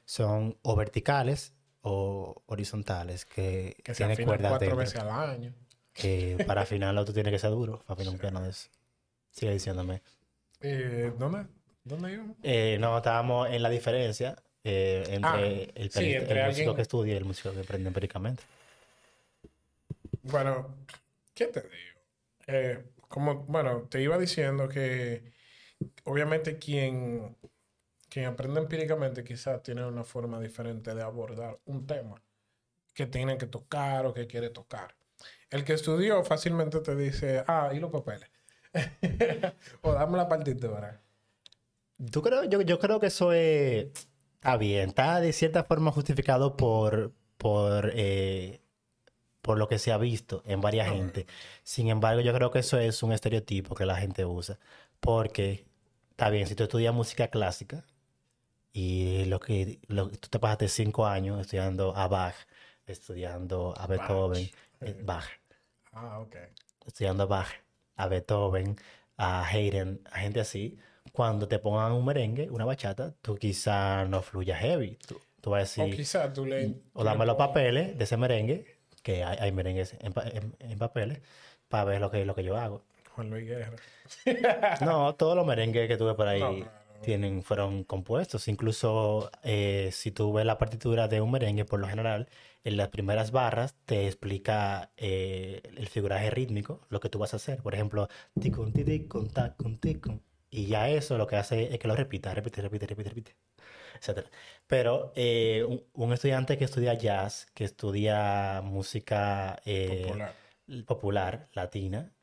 Speaker 1: son o verticales o horizontales, que,
Speaker 2: que se afinan
Speaker 1: cuerdas
Speaker 2: cuatro veces al año.
Speaker 1: Que para afinarlo tú tienes que ser duro, para afinar un piano de eso. Sigue diciéndome.
Speaker 2: Eh, ¿Dónde? ¿Dónde íbamos?
Speaker 1: Eh, no, estábamos en la diferencia eh, entre
Speaker 2: Ah,
Speaker 1: el,
Speaker 2: sí, entre
Speaker 1: el músico que estudia y el músico que aprende empíricamente.
Speaker 2: Bueno, ¿qué te digo? Como, bueno, te iba diciendo que obviamente quien, quien aprende empíricamente quizás tiene una forma diferente de abordar un tema que tiene que tocar o que quiere tocar. El que estudió fácilmente te dice, ah, y los papeles. <laughs> o dame la partitura.
Speaker 1: ¿Tú creo, yo, yo creo que eso es, está bien, está de cierta forma justificado por, por, eh, por lo que se ha visto en varias
Speaker 2: No,
Speaker 1: gente. Sin embargo, yo creo que eso es un estereotipo que la gente usa. Porque, está bien, si tú estudias música clásica y lo que, lo, tú te pasaste cinco años estudiando a Bach, estudiando a Beethoven, eh, Bach,
Speaker 2: Ah, ok.
Speaker 1: estudiando a Bach, a Beethoven, a Haydn, a gente así, cuando te pongan un merengue, una bachata, tú quizá no fluyas heavy. Tú, tú vas a
Speaker 2: O
Speaker 1: decir,
Speaker 2: tú le...
Speaker 1: o dame los papeles de ese merengue, que hay, hay merengues en, pa- en- en papeles, para ver lo que, lo que yo hago.
Speaker 2: Juan Luis Guerra.
Speaker 1: No, todos los merengues que tuve por <laughs> ahí
Speaker 2: No.
Speaker 1: Tienen, fueron compuestos. Incluso eh, si tú ves la partitura de un merengue, por lo general, en las primeras barras te explica eh, el figuraje rítmico, lo que tú vas a hacer. Por ejemplo, ticun, tacun, ticun. Y ya eso lo que hace es que lo repita, repite, repite, repite, repite, etc. Pero eh, un, un estudiante que estudia jazz, que estudia música eh,
Speaker 2: Popular.
Speaker 1: popular, latina,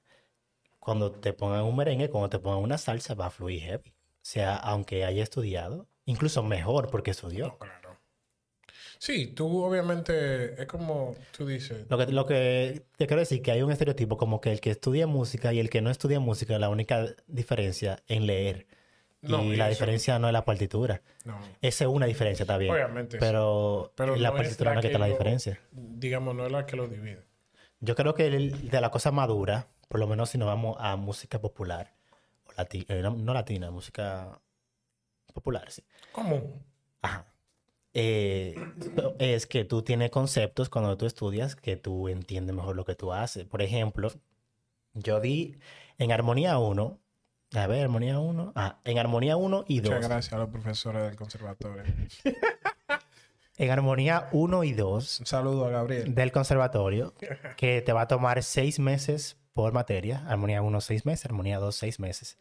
Speaker 1: cuando te pongan un merengue, cuando te pongan una salsa, va a fluir heavy. Sea, aunque haya estudiado, incluso mejor porque estudió.
Speaker 2: Claro. Sí, tú obviamente es como tú dices.
Speaker 1: Lo que, lo que te quiero decir que hay un estereotipo como que el que estudia música y el que no estudia música, la única diferencia en leer.
Speaker 2: No,
Speaker 1: y
Speaker 2: y
Speaker 1: la
Speaker 2: eso-
Speaker 1: diferencia no es la partitura.
Speaker 2: No.
Speaker 1: Esa es una diferencia, está bien.
Speaker 2: Obviamente.
Speaker 1: Pero,
Speaker 2: Pero
Speaker 1: la
Speaker 2: no
Speaker 1: partitura
Speaker 2: la
Speaker 1: no es que
Speaker 2: que
Speaker 1: está la diferencia.
Speaker 2: Digamos, no es la que lo divide.
Speaker 1: Yo creo que el- de la cosa madura, por lo menos si nos vamos a música popular, lati- eh, no, no latina, música popular, sí.
Speaker 2: ¿Cómo?
Speaker 1: Ajá. Eh, es que tú tienes conceptos cuando tú estudias que tú entiendes mejor lo que tú haces. Por ejemplo, yo di en armonía 1, a ver, armonía 1, ah, en armonía 1 y 2.
Speaker 2: Muchas gracias a los profesores del conservatorio. <laughs>
Speaker 1: En armonía 1 y 2
Speaker 2: Un saludo a Gabriel.
Speaker 1: del conservatorio, que te va a tomar seis meses por materia. Armonía 1, seis meses, armonía 2, seis meses.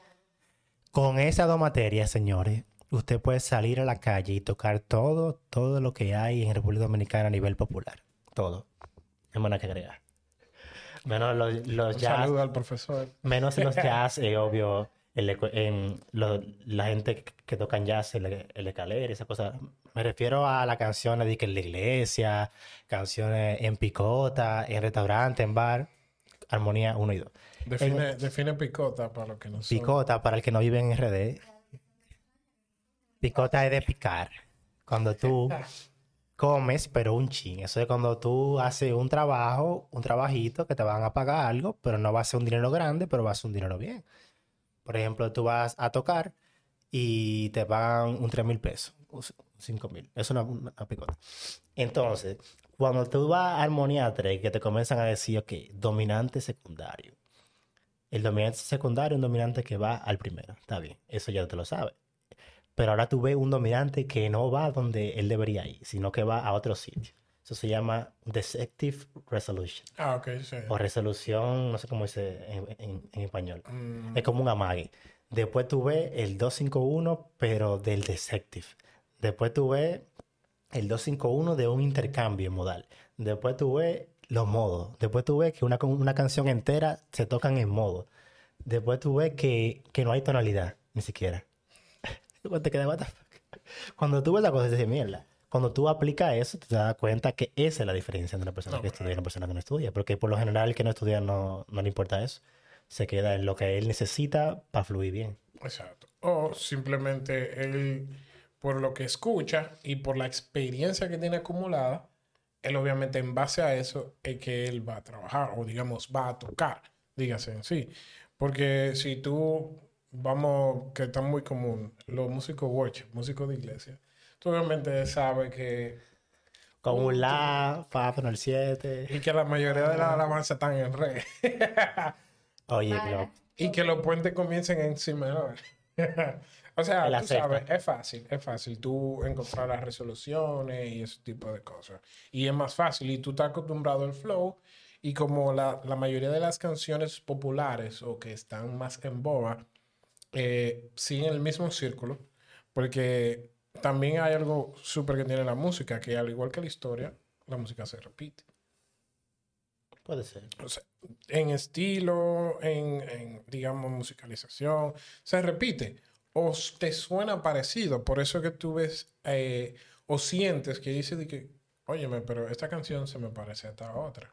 Speaker 1: Con esas dos materias, señores, usted puede salir a la calle y tocar todo, todo lo que hay en República Dominicana a nivel popular. Todo. No hay nada que agregar. Menos los, los jazz,
Speaker 2: saludo al profesor.
Speaker 1: menos en los <laughs> jazz, eh, obvio, el en lo- la gente que, que tocan jazz, el, el escalera, esa cosa. Me refiero a las canciones de que en la iglesia, canciones en picota, en restaurante, en bar, armonía 1 y 2.
Speaker 2: Define, define picota para los que no son.
Speaker 1: Picota, para el que no vive en RD, picota es de picar. Cuando tú <laughs> comes, pero un chin. Eso es cuando tú haces un trabajo, un trabajito que te van a pagar algo, pero no va a ser un dinero grande, pero va a ser un dinero bien. Por ejemplo, tú vas a tocar y te pagan un 3 mil pesos, un 5 mil. Es una, una picota. Entonces, cuando tú vas a armonía 3, que te comienzan a decir, ok, dominante secundario. El dominante secundario es un dominante que va al primero. Está bien, eso ya te lo sabes. Pero ahora tú ves un dominante que no va donde él debería ir, sino que va a otro sitio. Eso se llama Deceptive Resolution.
Speaker 2: Ah, ok, sí.
Speaker 1: O resolución, no sé cómo dice en, en- en español.
Speaker 2: Mm,
Speaker 1: Es como un amague. Después tú ves el 251, pero del Deceptive. Después tú ves el 251 de un intercambio modal. Después tú ves los modos. Después tú ves que una, una canción entera se tocan en modo. Después tú ves que, que no hay tonalidad, ni siquiera. Te quedas, <laughs> "What the fuck?". Cuando tú ves la cosa, dices, mierda. Cuando tú aplicas eso, te das cuenta que esa es la diferencia entre una persona
Speaker 2: No,
Speaker 1: que estudia y una persona que no estudia. Porque por lo general, el que no estudia no, no le importa eso. Se queda en lo que él necesita para fluir bien.
Speaker 2: Exacto. O simplemente él, por lo que escucha y por la experiencia que tiene acumulada, él obviamente en base a eso es que él va a trabajar o digamos va a tocar, dígase en sí. Porque si tú, vamos, que está muy común, los músicos worship, músicos de iglesia, tú obviamente sabes que,
Speaker 1: Con un la, fa menor 7.
Speaker 2: y que la mayoría de las alabanzas están en re.
Speaker 1: Oye, pero
Speaker 2: Y que los puentes comiencen en si menor. O sea, tú sabes, es fácil, es fácil tú encontrar las resoluciones y ese tipo de cosas. Y es más fácil y tú estás acostumbrado al flow y como la, la mayoría de las canciones populares o que están más en boga eh, siguen el mismo círculo porque también hay algo súper que tiene la música que al igual que la historia, la música se repite.
Speaker 1: puede ser.
Speaker 2: O sea, en estilo, en, en, digamos, musicalización, se repite. O te suena parecido. Por eso que tú ves eh, o sientes que dices de que, óyeme, pero esta canción se me parece a esta otra.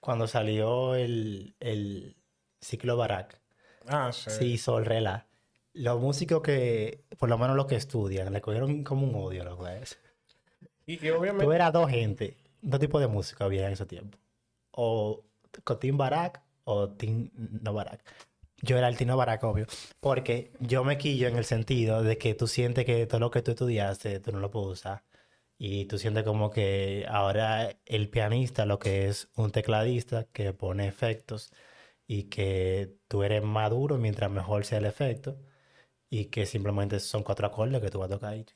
Speaker 1: Cuando salió el, el ciclo Barak,
Speaker 2: Ah, sí.
Speaker 1: se hizo el rela. Los músicos que, por lo menos los que estudian, le cogieron como un odio a los güeyes.
Speaker 2: Y, y obviamente,
Speaker 1: Tú eras dos gente, dos tipos de música había en ese tiempo. O con Team Barak o Team no Barak. Yo era el Team no Barak, obvio. Porque yo me quillo en el sentido de que tú sientes que todo lo que tú estudiaste, tú no lo puedes usar. Y tú sientes como que ahora el pianista lo que es un tecladista que pone efectos y que tú eres maduro mientras mejor sea el efecto y que simplemente son cuatro acordes que tú vas a tocar y,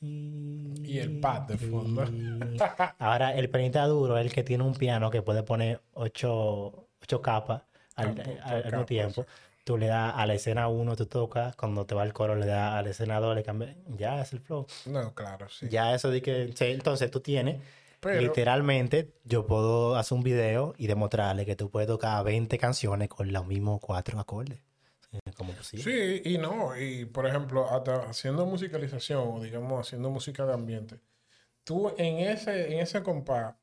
Speaker 2: Y el pad de fondo. <laughs>
Speaker 1: Ahora el pianista duro es el que tiene un piano que puede poner ocho, ocho capas al, al- al mismo tiempo. Tú le das a la escena 1, tú tocas, cuando te va el coro le das a la escena 2, le cambias, ya es el flow.
Speaker 2: no, claro, sí.
Speaker 1: Ya eso de que, sí, entonces tú tienes,
Speaker 2: Pero-
Speaker 1: literalmente, yo puedo hacer un video y demostrarle que tú puedes tocar 20 canciones con los mismos cuatro acordes. Como.
Speaker 2: Sí, y no, y por ejemplo, hasta haciendo musicalización, o digamos, haciendo música de ambiente, tú en ese, en ese compás,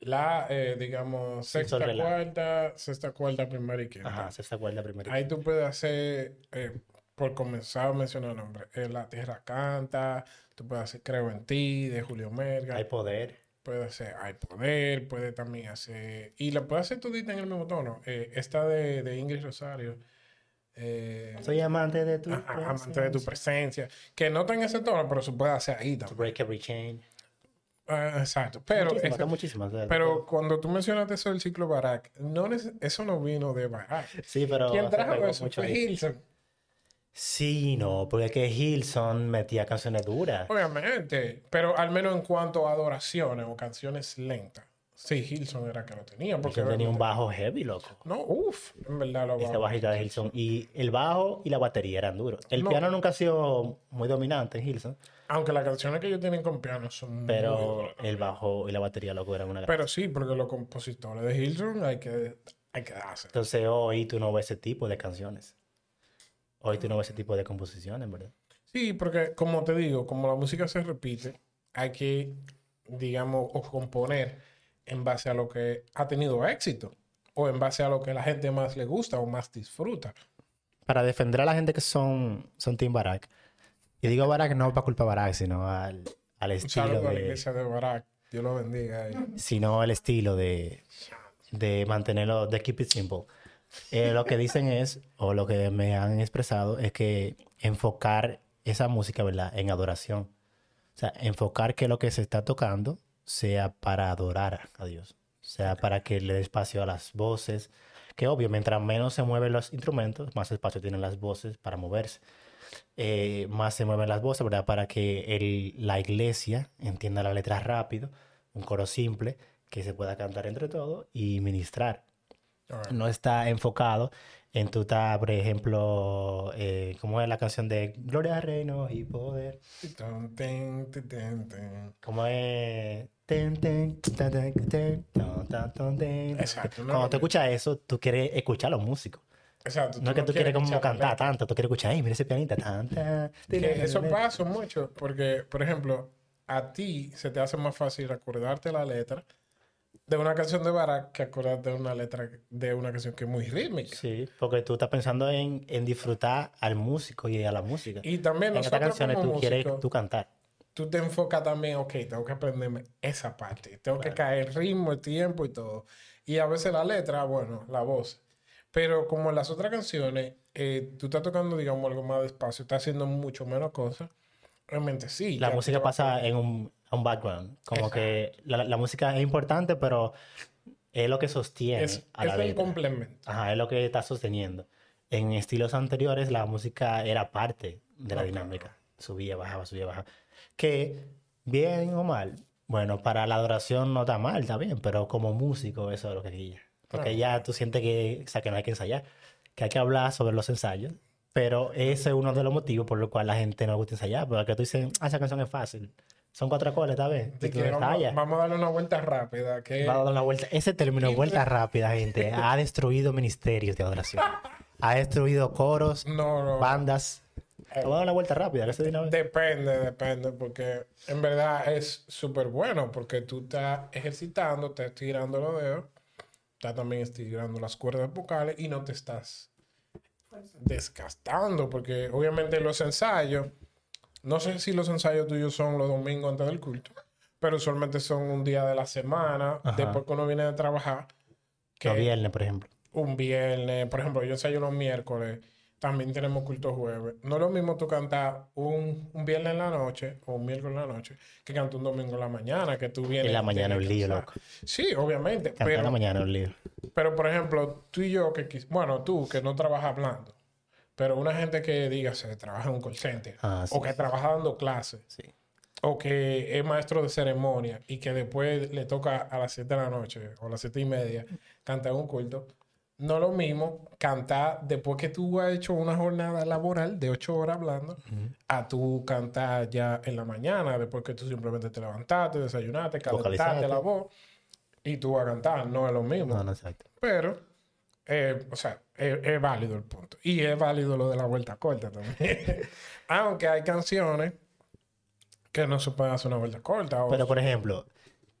Speaker 2: la, eh, digamos, sexta, cuarta, sexta, cuarta, primera y quinta.
Speaker 1: Ajá, se acuerda primero.
Speaker 2: Ahí tú puedes hacer, eh, por comenzar a mencionar nombres. Eh, La Tierra Canta, tú puedes hacer Creo en Ti, de Julio Merga.
Speaker 1: Hay poder.
Speaker 2: Puede hacer Hay Poder, puede también hacer... Y la puede hacer todita en el mismo tono. Eh, esta de, de Ingrid Rosario. eh,
Speaker 1: Soy amante de tu
Speaker 2: ajá, amante de tu presencia. Que no está en ese tono, pero se puede hacer ahí
Speaker 1: To
Speaker 2: también.
Speaker 1: break every chain.
Speaker 2: Ah, exacto. Pero,
Speaker 1: muchísimas,
Speaker 2: esa- pero cuando tú mencionaste eso del ciclo Barack, no eso no vino de Barack.
Speaker 1: Sí, pero.
Speaker 2: ¿Quién trajo eso?
Speaker 1: mucho
Speaker 2: Fue. Hilson.
Speaker 1: Sí, no, porque es que Hilson metía canciones duras.
Speaker 2: Obviamente. Pero al menos en cuanto a adoraciones o canciones lentas. Sí, Hilson era que lo tenía. Porque
Speaker 1: Hilson tenía un bajo heavy, loco.
Speaker 2: No, uff, en verdad lo
Speaker 1: Esa
Speaker 2: bajos.
Speaker 1: bajita de Hilson. Y el bajo y la batería eran duros. El
Speaker 2: No.
Speaker 1: piano nunca ha sido muy dominante en Hilson,
Speaker 2: Aunque las canciones que ellos tienen con piano son
Speaker 1: pero el bajo y la batería, loco, eran una
Speaker 2: Pero sí, porque los compositores de Hilson hay que, hay que darse.
Speaker 1: Entonces hoy tú no ves ese tipo de canciones. Hoy tú no ves ese tipo de composiciones, ¿verdad?
Speaker 2: Sí, porque como te digo, como la música se repite, hay que, digamos, o componer en base a lo que ha tenido éxito o en base a lo que la gente más le gusta o más disfruta.
Speaker 1: Para defender a la gente que son, son Team Barack. Y digo Barack no para culpa de Barack, sino al, al estilo
Speaker 2: a la
Speaker 1: de...
Speaker 2: iglesia de Barack. Dios lo bendiga. eh.
Speaker 1: sino el estilo de, de mantenerlo, de keep it simple. Eh, lo que dicen es, o lo que me han expresado, es que enfocar esa música, ¿verdad?, en adoración. O sea, enfocar que lo que se está tocando sea para adorar a Dios. O sea, para que le dé espacio a las voces. Que obvio, mientras menos se mueven los instrumentos, más espacio tienen las voces para moverse. Eh, más se mueven las voces, ¿verdad? Para que el- la iglesia entienda la letra rápido, un coro simple, que se pueda cantar entre todos y ministrar. No está enfocado en tu, ta- por ejemplo, eh, ¿cómo es la canción de Gloria, Reino y Poder? ¿Cómo es?
Speaker 2: Exacto,
Speaker 1: Cuando tú escuchas eso, tú quieres escuchar a los músicos. No es que tú quieres como cantar tanto, tú quieres escuchar, ay, mira ese pianista, tan, tan,
Speaker 2: Que eso pasa mucho porque, por ejemplo, a ti se te hace más fácil acordarte la letra de una canción de Barack que acordarte de una letra de una canción que es muy rítmica.
Speaker 1: Sí, porque tú estás pensando en, en disfrutar al músico y a la música.
Speaker 2: Y también
Speaker 1: en estas canciones
Speaker 2: como
Speaker 1: tú quieres
Speaker 2: músicos,
Speaker 1: tú cantar.
Speaker 2: tú te enfocas también, ok, tengo que aprenderme esa parte, tengo que caer el ritmo, el tiempo y todo. Y a veces la letra, bueno, la voz. Pero como en las otras canciones, eh, tú estás tocando, digamos, algo más despacio, estás haciendo mucho menos cosas. Realmente sí.
Speaker 1: La música pasa en un, un background. Como que la, la música es importante, pero es lo que sostiene
Speaker 2: Es,
Speaker 1: a la
Speaker 2: es
Speaker 1: letra.
Speaker 2: complemento.
Speaker 1: Ajá, es lo que está sosteniendo. En estilos anteriores, la música era parte de la dinámica. Subía, bajaba, subía, bajaba. Que, bien o mal, bueno, para la adoración no está mal, está bien, pero como músico eso es lo que guía. Porque
Speaker 2: Claro.
Speaker 1: ya tú sientes que, o sea, que no hay que ensayar, que hay que hablar sobre los ensayos. Pero ese es uno de los motivos por los cuales la gente no le gusta ensayar. Porque tú dices, ah, esa canción es fácil. Son cuatro acordes.
Speaker 2: Así
Speaker 1: Y tú
Speaker 2: que vamos, vamos a darle una vuelta rápida. Que
Speaker 1: Va a dar una vuelta. Ese término, vuelta rápida, gente, <laughs> ha destruido ministerios de adoración. Ha destruido coros,
Speaker 2: no, no.
Speaker 1: bandas.
Speaker 2: Eh,
Speaker 1: Vamos a dar una vuelta rápida. que se una vez.
Speaker 2: Depende, depende, porque en verdad es súper bueno, porque tú estás ejercitando, estás estirando los dedos, estás también estirando las cuerdas vocales y no te estás desgastando, porque obviamente los ensayos, no sé si los ensayos tuyos son los domingos antes del culto, pero usualmente son un día de la semana,
Speaker 1: Ajá.
Speaker 2: después que uno viene de trabajar, que
Speaker 1: Los viernes, por ejemplo.
Speaker 2: un viernes, por ejemplo, yo ensayo los miércoles, también tenemos culto jueves. No es lo mismo tú cantar un, un viernes en la noche o un miércoles en la noche que cantar un domingo en la mañana, que tú vienes.
Speaker 1: En la mañana
Speaker 2: tienes
Speaker 1: un lío, loco.
Speaker 2: Sí, obviamente,
Speaker 1: Cantar en la mañana un lío.
Speaker 2: pero por ejemplo, tú y yo, que bueno, tú que no trabajas hablando, pero una gente que diga se trabaja en un call center
Speaker 1: Ah, sí,
Speaker 2: o que trabaja dando clases o que es maestro de ceremonia y que después le toca a las 7 de la noche o a las 7 y media cantar un culto, no es lo mismo cantar después que tú has hecho una jornada laboral de 8 horas hablando, a tú cantar ya en la mañana, después que tú simplemente te levantaste, desayunaste, calentaste la voz y tú vas a cantar, no es lo mismo.
Speaker 1: No, no, exacto.
Speaker 2: Pero, eh, o sea, es, es válido el punto. Y es válido lo de la vuelta corta también. <laughs> Aunque hay canciones que no se pueden hacer una vuelta corta. o-
Speaker 1: Pero, por ejemplo,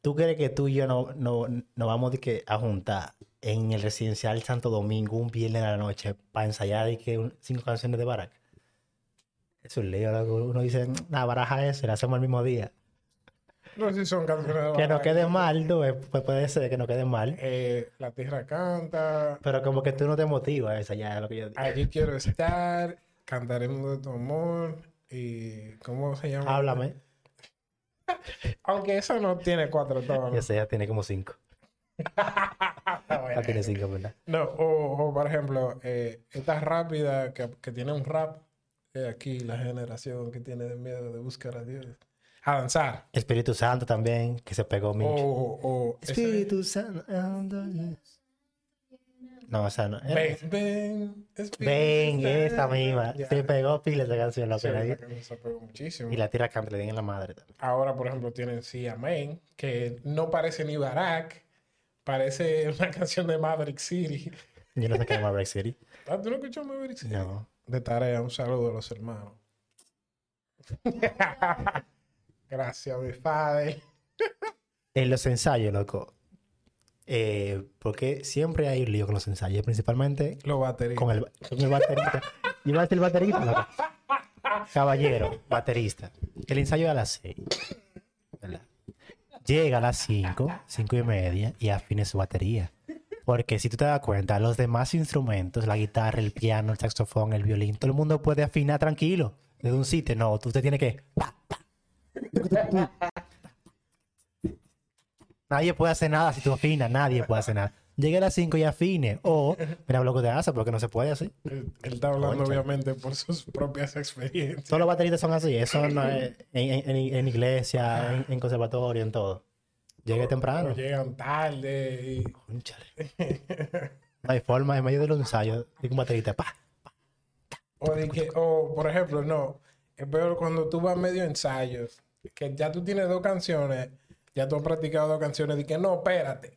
Speaker 1: ¿tú crees que tú y yo no, no, no vamos de que a juntar en el residencial Santo Domingo un viernes a la noche para ensayar de que un- cinco canciones de Barack? Es un lío, loco. Uno dice, la baraja esa, la hacemos el mismo día.
Speaker 2: No si son canciones de
Speaker 1: Que no quede mal, ves, pues puede ser que no quede mal.
Speaker 2: Eh, la tierra canta.
Speaker 1: Pero como que tú no te motivas, esa ya es lo que yo digo.
Speaker 2: Allí quiero estar. Cantaremos de tu amor. Y. ¿Cómo se llama?
Speaker 1: Háblame. <laughs>
Speaker 2: Aunque esa no tiene cuatro tonos.
Speaker 1: Esa ya tiene como cinco. <laughs> Ya tiene cinco, ¿verdad?
Speaker 2: No, o, o, por ejemplo, eh, esta rápida que, que tiene un rap. eh, aquí la generación que tiene de miedo de buscar a Dios. A danzar.
Speaker 1: Espíritu Santo también, que se pegó mucho.
Speaker 2: o
Speaker 1: Espíritu Santo. No, esa no.
Speaker 2: Ven, ven. Espíritu
Speaker 1: Ven, esa misma. Se pegó pila esa canción,
Speaker 2: Sí, esa canción se pegó muchísimo.
Speaker 1: Y la tira canta, le den en la madre también.
Speaker 2: Ahora, por ejemplo, tienen Sí Amén, que no parece ni Barack, parece una <laughs> canción de Maverick City.
Speaker 1: Yo no sé qué es Maverick City. <laughs>
Speaker 2: Ah, ¿Tú no escuchas Maverick City?
Speaker 1: No.
Speaker 2: De tarea, un saludo a los hermanos. <laughs> Gracias, mi padre.
Speaker 1: En los ensayos, loco. Eh, porque siempre hay un lío con los ensayos, principalmente
Speaker 2: Los bateristas.
Speaker 1: con el, con el baterista. <laughs> Iba a decir baterista. Caballero, baterista. El ensayo es a las 6. ¿verdad? Llega a las 5, 5 y media y afine su batería. Porque si tú te das cuenta, los demás instrumentos, la guitarra, el piano, el saxofón, el violín, todo el mundo puede afinar tranquilo. Desde un sitio, no, tú te tienes que. pa, pa, tucu, tucu, tucu. Nadie puede hacer nada si tú afinas, nadie puede hacer nada. Llegue a las 5 y afine. O, mira lo que te hace, porque no se puede así.
Speaker 2: Él, él está hablando, obviamente, por sus propias experiencias.
Speaker 1: Todos los bateristas son así. Eso no es en, en- en- iglesia, en, en conservatorio, en todo. Llegue temprano.
Speaker 2: O llegan tarde. y-.
Speaker 1: No hay forma en medio de los ensayos de que un baterista. ¡pa!
Speaker 2: O, de que, o, por ejemplo, no. Es peor cuando tú vas medio ensayo, que ya tú tienes dos canciones, ya tú has practicado canciones, y que no, espérate.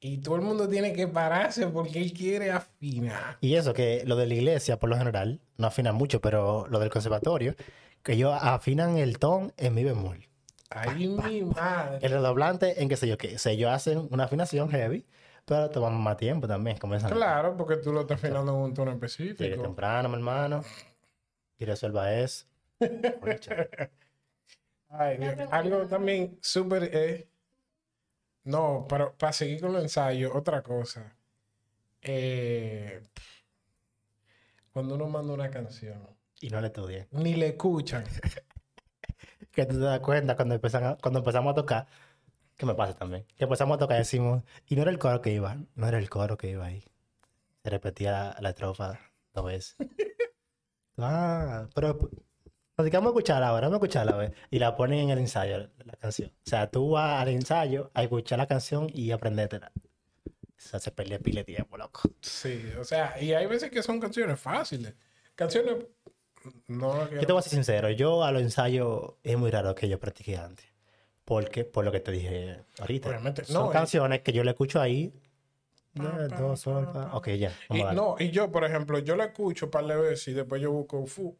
Speaker 2: Y todo el mundo tiene que pararse porque él quiere afinar.
Speaker 1: Y eso, que lo de la iglesia, por lo general, no afinan mucho, pero lo del conservatorio, que ellos afinan el ton en mi bemol.
Speaker 2: Ay, mi madre.
Speaker 1: El redoblante en qué sé yo. O sea, ellos hacen una afinación heavy, pero toman más tiempo también. Comienzan
Speaker 2: Claro, porque tú lo estás afinando en un tono
Speaker 1: Llegue
Speaker 2: específico.
Speaker 1: temprano, mi hermano. Y resuelva eso. <laughs>
Speaker 2: Ay, Dios. Algo también súper... eh, No, pero para seguir con los ensayos, otra cosa. Eh, Cuando uno manda una canción,
Speaker 1: y no le estudié.
Speaker 2: ni le escuchan. <laughs>
Speaker 1: Que tú te das cuenta cuando, empezan a- cuando empezamos a tocar, que me pasa también, que empezamos a tocar y decimos, y no era el coro que iba, no era el coro que iba ahí. Se repetía la, la estrofa dos veces. <laughs> ah, pero nos dedicamos a escucharla ahora, vamos a escucharla, ¿ves? Y la ponen en el ensayo, la canción. O sea, tú vas al ensayo a escuchar la canción y aprendértela. O sea, se pelea pile tiempo, loco.
Speaker 2: Sí, o sea, y hay veces que son canciones fáciles. Canciones... No,
Speaker 1: Yo te voy a ser sincero, yo a los ensayos es muy raro que yo practique antes. Porque, por lo que te dije ahorita.
Speaker 2: Obviamente,
Speaker 1: Son
Speaker 2: no,
Speaker 1: canciones que yo le escucho ahí.
Speaker 2: Pa,
Speaker 1: eh,
Speaker 2: pa.
Speaker 1: Ok, ya.
Speaker 2: Y, no, y yo, por ejemplo, yo la escucho par de veces y después yo busco fu,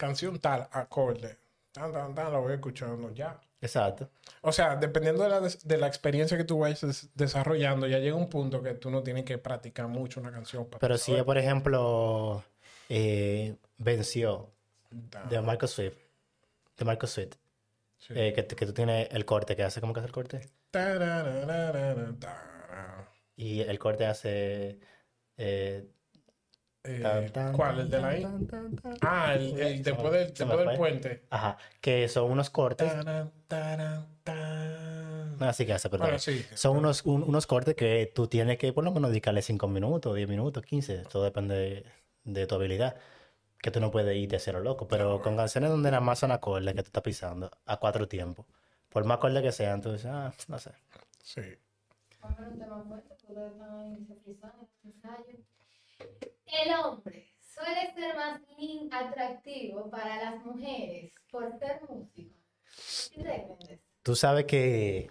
Speaker 2: canción tal, acorde. Tan, tan, tan, la voy escuchando ya.
Speaker 1: Exacto.
Speaker 2: O sea, dependiendo de la, de la experiencia que tú vayas des- desarrollando, ya llega un punto que tú no tienes que practicar mucho una canción. para
Speaker 1: Pero si, por ejemplo, eh, venció de Marco Swift, de Marco Swift,
Speaker 2: Sí.
Speaker 1: eh, que, que tú tienes el corte, que hace, ¿cómo que hace el corte? Y el corte hace... eh,
Speaker 2: Eh,
Speaker 1: tan, tan,
Speaker 2: ¿Cuál? ¿El de la I?
Speaker 1: tan, tan, tan.
Speaker 2: Ah, el, el después del, después del puente.
Speaker 1: Ajá, que son unos cortes.
Speaker 2: Taran, taran,
Speaker 1: así que hace, perdón.
Speaker 2: Bueno, sí.
Speaker 1: Son unos, un- unos cortes que tú tienes que por lo menos dedicarle 5 minutos, 10 minutos, 15, todo depende de, de tu habilidad. Que tú no puedes ir de cero loco, pero con canciones donde nada más son acordes que tú estás pisando a cuatro tiempos, por más acordes que sean, tú dices, ah, no sé.
Speaker 2: Sí.
Speaker 3: El hombre suele ser más atractivo para las mujeres por ser músico. ¿Qué te crees?
Speaker 1: Tú sabes que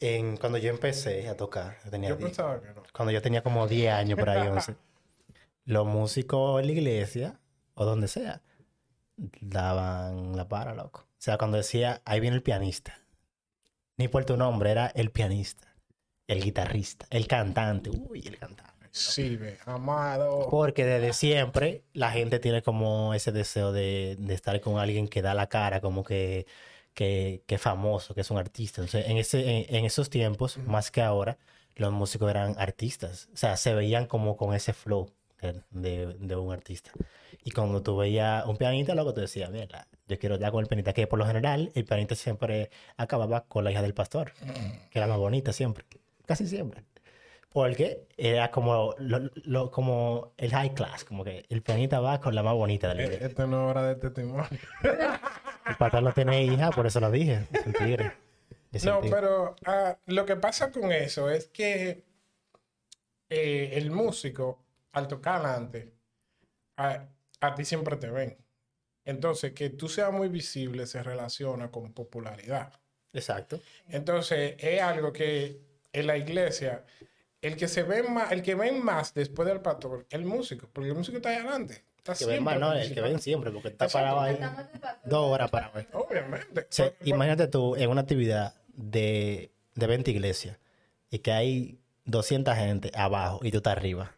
Speaker 1: en, cuando yo empecé a tocar, yo tenía
Speaker 2: Yo
Speaker 1: 10
Speaker 2: pensaba que no.
Speaker 1: cuando yo tenía como 10 años por ahí, 11, <laughs> los músicos en la iglesia o donde sea daban la para, loco. O sea, cuando decía, ahí viene el pianista, ni por tu nombre, era el pianista, el guitarrista, el cantante, uy, el cantante.
Speaker 2: Sibe, amado.
Speaker 1: Porque desde siempre la gente tiene como ese deseo de, de estar con alguien que da la cara, como que, que, que es famoso, que es un artista. Entonces, en, ese, en, en esos tiempos, más que ahora, los músicos eran artistas. O sea, se veían como con ese flow de, de- de un artista. Y cuando tú veías un pianista, luego tú decías, mira, yo quiero ya con el pianista, que por lo general el pianista siempre acababa con la hija del pastor, que era más bonita siempre, casi siempre. Porque era como, lo- lo- como el high class, como que el pianista va con la más bonita de la
Speaker 2: Eh,
Speaker 1: iglesia.
Speaker 2: Esta no es de testimonio. <laughs>
Speaker 1: El pastor no tiene hija, por eso lo dije. es un tigre. Es un
Speaker 2: No,
Speaker 1: tigre.
Speaker 2: pero ah, lo que pasa con eso es que eh, el músico, al tocar antes, a, a ti siempre te ven. Entonces, que tú seas muy visible se relaciona con popularidad.
Speaker 1: Exacto.
Speaker 2: Entonces, es algo que en la iglesia, el que se ve más, el que ven más después del pastor, el músico, porque el músico está ahí adelante. Está
Speaker 1: Que ven más, ¿no? El que ven siempre, porque está parado ahí dos horas para ver.
Speaker 2: Obviamente.
Speaker 1: O sea, imagínate tú en una actividad de, de 20 iglesias y que hay 200 gente abajo y tú estás arriba.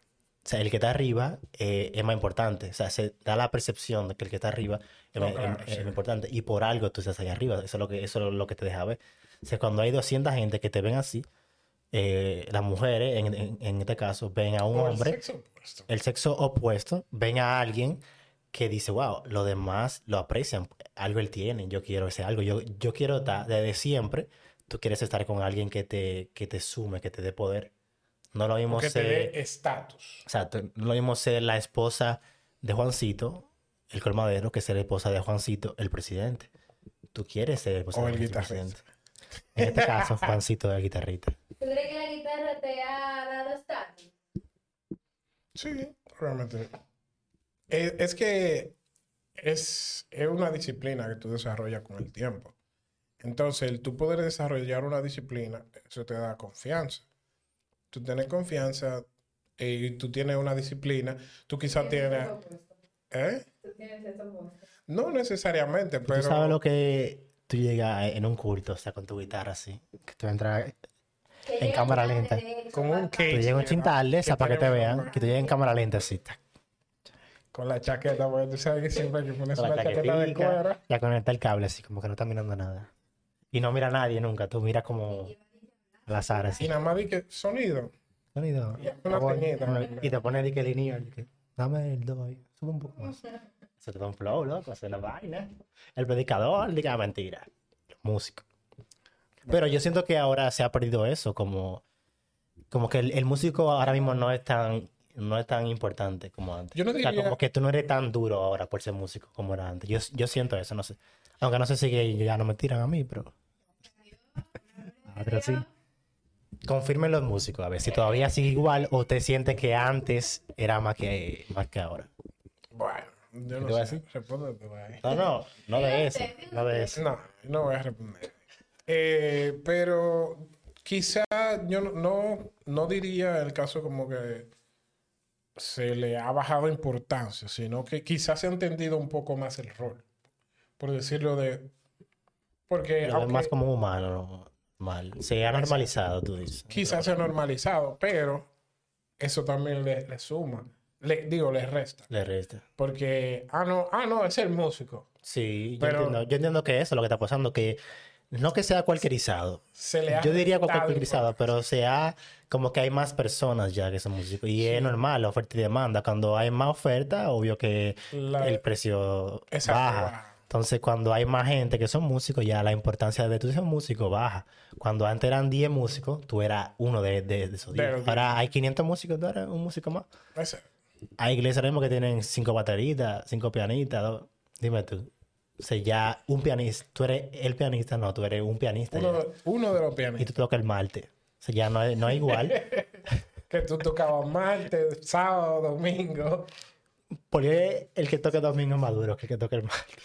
Speaker 1: O sea, el que está arriba eh, es más importante. O sea, se da la percepción de que el que está arriba es,
Speaker 2: No,
Speaker 1: más-
Speaker 2: claro,
Speaker 1: es- es
Speaker 2: sí.
Speaker 1: más importante. Y por algo tú estás ahí arriba. Eso es lo que, eso es lo que te deja ver. O sea, cuando hay 200 gente que te ven así, eh, las mujeres, en, en- en este caso, ven a un
Speaker 2: o el
Speaker 1: hombre
Speaker 2: sexo opuesto.
Speaker 1: el sexo opuesto, ven a alguien que dice, wow, los demás lo aprecian, algo él tiene, yo quiero ese algo, yo, yo quiero estar, desde siempre, tú quieres estar con alguien que te, que te sume, que te dé poder. No lo mismo
Speaker 2: Que te dé estatus.
Speaker 1: exacto, no lo mismo ser la esposa de Juancito, el colmadero, que ser la esposa de Juancito, el presidente. Tú quieres ser la esposa
Speaker 2: O
Speaker 1: del
Speaker 2: el
Speaker 1: presidente. En este caso, Juancito el guitarrista.
Speaker 3: ¿Tú crees que la guitarra te ha dado estatus?
Speaker 2: Sí, realmente. Es, es que es, es una disciplina que tú desarrollas con el tiempo. Entonces, el tú poder desarrollar una disciplina, eso te da confianza. Tú tienes confianza eh, y tú tienes una disciplina, tú quizás tienes... ¿Eh?
Speaker 3: Tú tienes.
Speaker 2: No necesariamente,
Speaker 1: Tú
Speaker 2: pero...
Speaker 1: sabes lo que tú llegas en un culto, o sea, con tu guitarra así, que tú entras En cámara lenta.
Speaker 2: Con un cake.
Speaker 1: Tú llegas un chin tarde, para que te vean, que tú llegues en cámara lenta así.
Speaker 2: Con la chaqueta, porque tú sabes que siempre hay que ponerse
Speaker 1: con
Speaker 2: una
Speaker 1: la
Speaker 2: chaqueta de cuero.
Speaker 1: ya conecta el cable así, como que no está mirando nada. Y no mira a nadie nunca, tú miras como al azar
Speaker 2: Y
Speaker 1: así.
Speaker 2: nada más di que sonido.
Speaker 1: Sonido.
Speaker 2: Y
Speaker 1: Y te pone de que lineal, dame el do ahí, sube un poco más. <laughs> Se te da un flow, loco, hace la vaina. El predicador, diga mentira. Los músicos. Pero yo siento que ahora se ha perdido eso, como, como que el, el músico ahora mismo no es tan, no es tan importante como antes.
Speaker 2: Yo no
Speaker 1: O sea,
Speaker 2: diría-
Speaker 1: como que tú no eres tan duro ahora por ser músico como era antes. Yo, yo siento eso, no sé. Aunque no sé si que ya no me tiran a mí, pero. <laughs> Ah, pero sí. Confirmen los músicos, a ver si todavía sigue igual o te sientes que antes era más que, más que ahora.
Speaker 2: Bueno, yo no sé. ahí.
Speaker 1: No, no, no de eso, no de eso.
Speaker 2: No, no voy a responder. Eh, pero quizá yo no, no, no diría el caso como que se le ha bajado importancia, sino que quizás se ha entendido un poco más el rol, por decirlo de... Porque aunque
Speaker 1: más como humano, ¿no? mal. Se ha normalizado, tú dices.
Speaker 2: quizás se ha normalizado, pero eso también le, le suma, le, digo, le resta.
Speaker 1: Le resta.
Speaker 2: Porque, ah, no, ah, no, es el músico.
Speaker 1: Sí, yo, entiendo, yo entiendo que eso es lo que está pasando, que no que sea cualquierizado.
Speaker 2: Se le ha
Speaker 1: Yo diría cualquierizado, pero sea como que hay más personas ya que son músicos. Y es normal, la oferta y demanda. Cuando hay más oferta, obvio que
Speaker 2: La-
Speaker 1: el precio
Speaker 2: Exacto,
Speaker 1: baja. Entonces, cuando hay más gente que son músicos, ya la importancia de tú ser músico baja. Cuando antes eran 10 músicos, tú eras uno de, de- de esos
Speaker 2: De
Speaker 1: 10.
Speaker 2: los
Speaker 1: Ahora hay 500 músicos, tú eres un músico más. Hay iglesias mismo que tienen 5 bateristas, 5 pianistas. dos- Dime tú. O sea, ya un pianista, tú eres el pianista, no, tú eres un pianista.
Speaker 2: uno, de- uno de los
Speaker 1: Y
Speaker 2: pianistas.
Speaker 1: tú tocas el martes. O sea, ya no es, no es igual. <laughs>
Speaker 2: Que tú tocabas martes, sábado, domingo.
Speaker 1: Porque el que toca domingo es más duro que el que toca <laughs> el martes.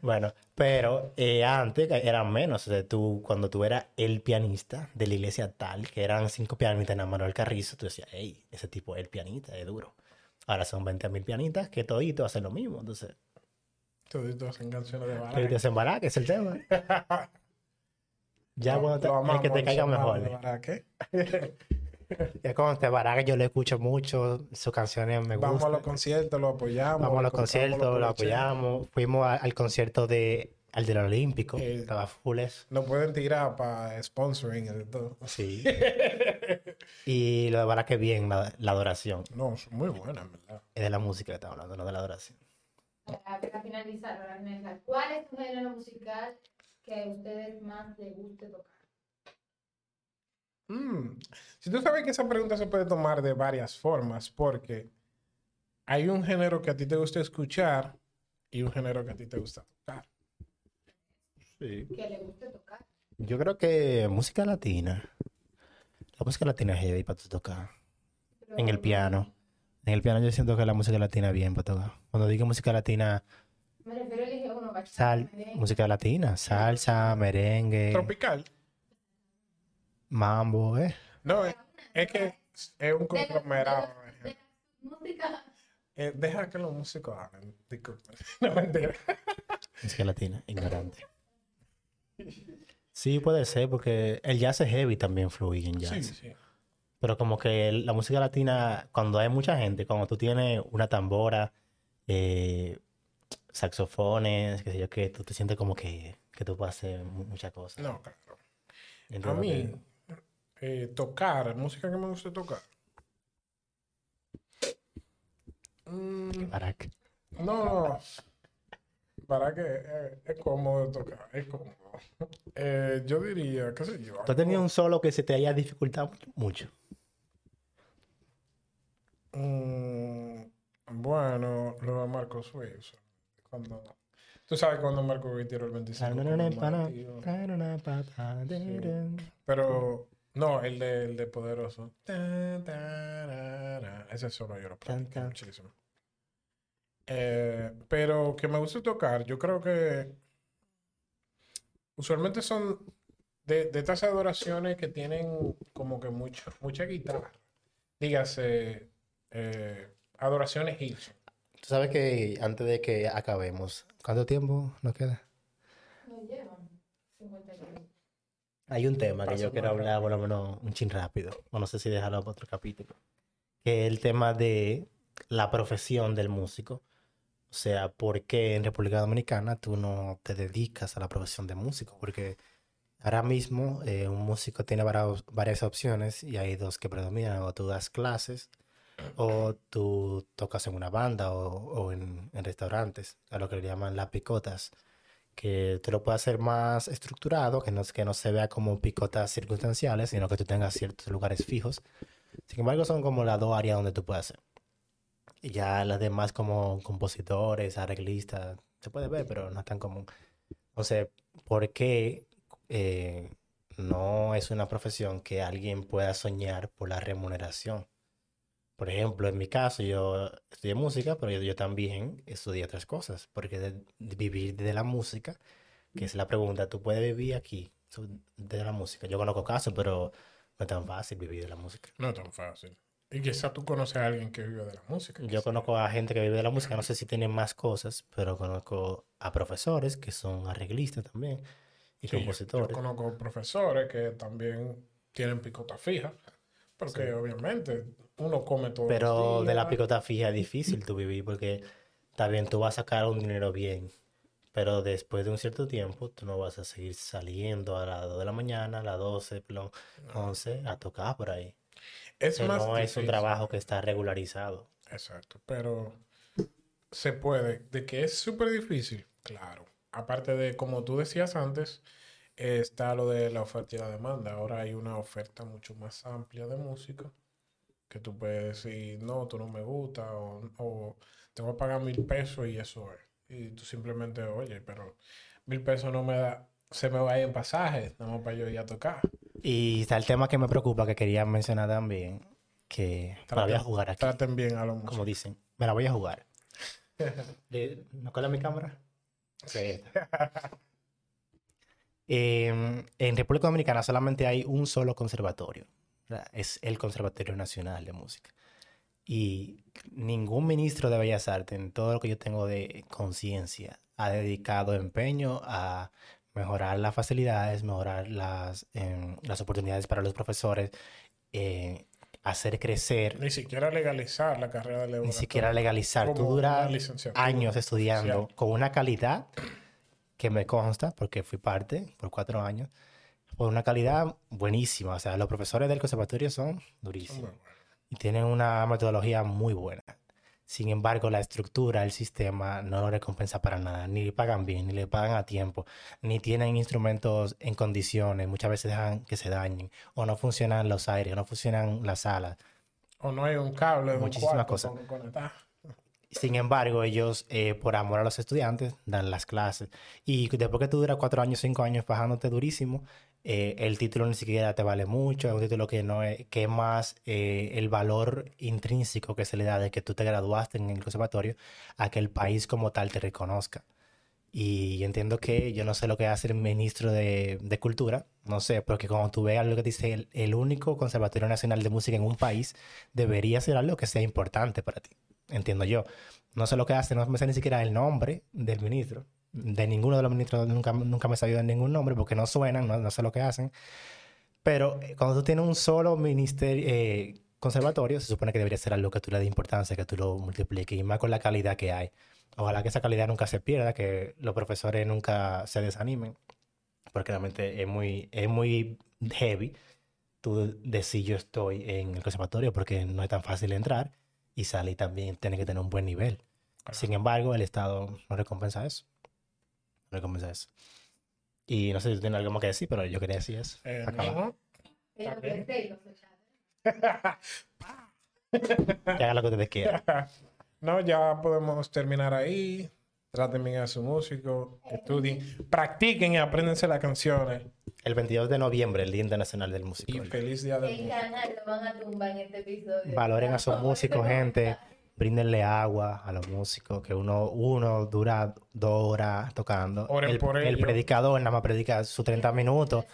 Speaker 1: Bueno, pero eh, antes eran menos. O sea, tú, cuando tú eras el pianista de la iglesia tal, que eran cinco pianistas en Manuel Carrizo, tú decías, hey, ese tipo es el pianista, es duro. Ahora son 20 mil pianistas que toditos hacen lo mismo. Entonces,
Speaker 2: Toditos hacen canciones de baladas.
Speaker 1: toditos hacen baraca, es el tema. <laughs> <laughs> Ya cuando te,
Speaker 2: Lo
Speaker 1: el que te
Speaker 2: amamos,
Speaker 1: caiga mejor.
Speaker 2: Baraque.
Speaker 1: Es como te Baraga, yo lo escucho mucho, sus canciones me
Speaker 2: Vamos a
Speaker 1: gustan.
Speaker 2: los conciertos, lo apoyamos.
Speaker 1: Vamos a los conciertos, lo apoyamos. Fuimos a- al concierto de al del Olímpico,
Speaker 2: Eh,
Speaker 1: estaba full eso.
Speaker 2: Nos pueden tirar para sponsoring y todo.
Speaker 1: Sí. <laughs> y lo de Baraga bien, la, la adoración.
Speaker 2: No, son muy buenas, en verdad.
Speaker 1: Es de la música que estamos hablando, no de la adoración.
Speaker 3: Para, para finalizar, para finalizar, ¿cuál es tu género musical que a ustedes más les guste tocar?
Speaker 2: Mm. Si tú sabes que esa pregunta se puede tomar de varias formas, porque hay un género que a ti te gusta escuchar y un género que a ti te gusta tocar.
Speaker 1: Sí.
Speaker 3: Que les guste tocar.
Speaker 1: Yo creo que música latina. La música latina es heavy para tu tocar.
Speaker 3: Pero
Speaker 1: En el piano. En el piano yo siento que la música latina es bien para tocar. Cuando digo música latina,
Speaker 3: Me refiero a elegir uno, bachata,
Speaker 1: sal,
Speaker 3: merengue.
Speaker 1: música latina, salsa, merengue,
Speaker 2: Tropical.
Speaker 1: mambo, ¿eh?
Speaker 2: No, es, es que es un conglomerado.
Speaker 3: de los- de las música
Speaker 2: Eh, deja que los músicos hablen. Disculpe. <laughs> No mentira.
Speaker 1: Música latina, ignorante. <laughs> Sí, puede ser, porque el jazz es heavy también fluye en jazz.
Speaker 2: Sí, sí.
Speaker 1: Pero como que la música latina, cuando hay mucha gente, cuando tú tienes una tambora, eh, saxofones, qué sé yo, que tú te sientes como que, que tú puedes hacer mu- muchas cosas.
Speaker 2: No, claro. A
Speaker 1: Entiendo
Speaker 2: mí,
Speaker 1: que-
Speaker 2: eh, tocar, música que me gusta tocar. Mm, no, no. Para que eh, es cómodo tocar, es cómodo. <laughs> Eh, yo diría, qué sé yo.
Speaker 1: ¿Tú has tenido un solo que se te haya dificultado mucho?
Speaker 2: Mm, bueno, lo de Marco Suiz. Cuando, tú sabes cuando Marco Suiz tiró el 25. con el martillo. Pero, no, el de, el de Poderoso. Ese solo yo lo
Speaker 1: tan.
Speaker 2: muchísimo. Eh, pero que me gusta tocar, yo creo que usualmente son de, de estas adoraciones que tienen como que mucho, mucha guitarra. Dígase, eh, adoraciones Hilson.
Speaker 1: Tú sabes que antes de que acabemos, ¿cuánto tiempo nos queda?
Speaker 3: no llevan 50 minutos.
Speaker 1: Hay un tema que yo quiero hablar, por lo menos un chin rápido. O no sé si dejarlo para otro capítulo. Que es el tema de la profesión del músico. O sea, ¿por qué en República Dominicana tú no te dedicas a la profesión de músico? Porque ahora mismo eh, un músico tiene varias, varias opciones y hay dos que predominan. O tú das clases o tú tocas en una banda o, o en, en restaurantes, a lo que le llaman las picotas que tú lo puedas hacer más estructurado, que no, que no se vea como picotas circunstanciales, sino que tú tengas ciertos lugares fijos. Sin embargo, son como las dos áreas donde tú puedes hacer. Y ya las demás como compositores, arreglistas, se puede ver, pero no es tan común. Entonces, ¿por qué eh, no es una profesión que alguien pueda soñar por la remuneración? Por ejemplo, en mi caso, yo estudié música, pero yo, yo también estudié otras cosas, porque de, de vivir de la música, que es la pregunta, ¿tú puedes vivir aquí de la música? Yo conozco casos, pero no es tan fácil vivir de la música.
Speaker 2: No es tan fácil. Y quizá tú conoces a alguien que vive de la música.
Speaker 1: Yo
Speaker 2: quizá.
Speaker 1: conozco a gente que vive de la música, no sé si tienen más cosas, pero conozco a profesores que son arreglistas también y
Speaker 2: Sí,
Speaker 1: compositores.
Speaker 2: Yo, conozco profesores que también tienen picota fija, porque obviamente uno come todo.
Speaker 1: Pero de la picota fija es difícil tú vivir porque bien, tú vas a sacar un dinero bien, pero después de un cierto tiempo tú no vas a seguir saliendo a las 2 de la mañana, a las 12, perdón, 11, a tocar por ahí.
Speaker 2: Es
Speaker 1: Que
Speaker 2: más
Speaker 1: no es un trabajo que está regularizado.
Speaker 2: Exacto, pero se puede. De que es súper difícil, claro. Aparte de, como tú decías antes, eh, está lo de la oferta y la demanda. Ahora hay una oferta mucho más amplia de música que tú puedes decir, no, tú no me gusta o, o te voy a pagar mil pesos y eso es. Y tú simplemente, oye, pero mil pesos no me da, se me va a ir en pasajes, nada más para yo ir a tocar.
Speaker 1: Y está el tema que me preocupa, que quería mencionar también, que me la voy a jugar aquí,
Speaker 2: Traten bien a los
Speaker 1: como
Speaker 2: músicos.
Speaker 1: dicen, me la voy a jugar. <laughs> ¿No cola mi cámara? Sí. <laughs> Em, en República Dominicana solamente hay un solo conservatorio. Es el Conservatorio Nacional de Música. Y ningún ministro de Bellas Artes, en todo lo que yo tengo de conciencia, ha dedicado empeño a mejorar las facilidades, mejorar las, em, las oportunidades para los profesores, eh, hacer crecer,
Speaker 2: Ni siquiera legalizar la carrera de
Speaker 1: ni
Speaker 2: laboratorio.
Speaker 1: siquiera legalizar. Tú duras años estudiando con una calidad que me consta, porque fui parte por cuatro años, por una calidad buenísima. O sea, los profesores del conservatorio son durísimos y tienen una metodología muy buena. Sin embargo, la estructura, el sistema no lo recompensa para nada. Ni le pagan bien, ni le pagan a tiempo, ni tienen instrumentos en condiciones. Muchas veces dejan que se dañen, o no funcionan los aires, o no funcionan las salas.
Speaker 2: O no hay un cable un
Speaker 1: Muchísimas
Speaker 2: cuarto
Speaker 1: cosas.
Speaker 2: con- conectar.
Speaker 1: Sin embargo, ellos, eh, por amor a los estudiantes, dan las clases. Y después que tú duras cuatro años, cinco años bajándote durísimo, eh, el título ni siquiera te vale mucho. Es un título que no es, que es más eh, el valor intrínseco que se le da de que tú te graduaste en el conservatorio a que el país como tal te reconozca. Y entiendo que yo no sé lo que hace el ministro de, de Cultura, no sé, porque cuando tú veas lo que dice el, el único conservatorio nacional de música en un país, debería ser algo que sea importante para ti, entiendo yo. No sé lo que hace, no me sé ni siquiera el nombre del ministro, de ninguno de los ministros, nunca, nunca me he sabido de ningún nombre porque no suenan, no, no sé lo que hacen. Pero eh, cuando tú tienes un solo ministerio, eh, conservatorio, se supone que debería ser algo que tú le des importancia, que tú lo multipliques, y más con la calidad que hay. Ojalá que esa calidad nunca se pierda, que los profesores nunca se desanimen, porque realmente es muy, es muy heavy tú decir yo estoy en el conservatorio porque no es tan fácil entrar y salir también tiene que tener un buen nivel. Sin embargo, el Estado no recompensa eso. Eso. Y no sé si tú tienes algo más que decir, pero yo quería decir eso.
Speaker 2: Eh, no. <laughs>
Speaker 1: Hagan lo que ustedes quieran. <laughs>
Speaker 2: No, ya podemos terminar ahí. Traten bien a su músico, estudien, practiquen y apréndense las canciones.
Speaker 1: El 22 de noviembre, el Día Internacional del
Speaker 2: Y
Speaker 1: Músico.
Speaker 2: feliz día del
Speaker 3: El
Speaker 2: músico.
Speaker 3: canal lo van a tumbar en este episodio.
Speaker 1: Valoren a sus <laughs> músicos, gente. Bríndenle agua a los músicos, que uno, uno dura dos horas tocando.
Speaker 2: Oren
Speaker 1: el,
Speaker 2: por
Speaker 1: el predicador nada más predica sus 30 minutos.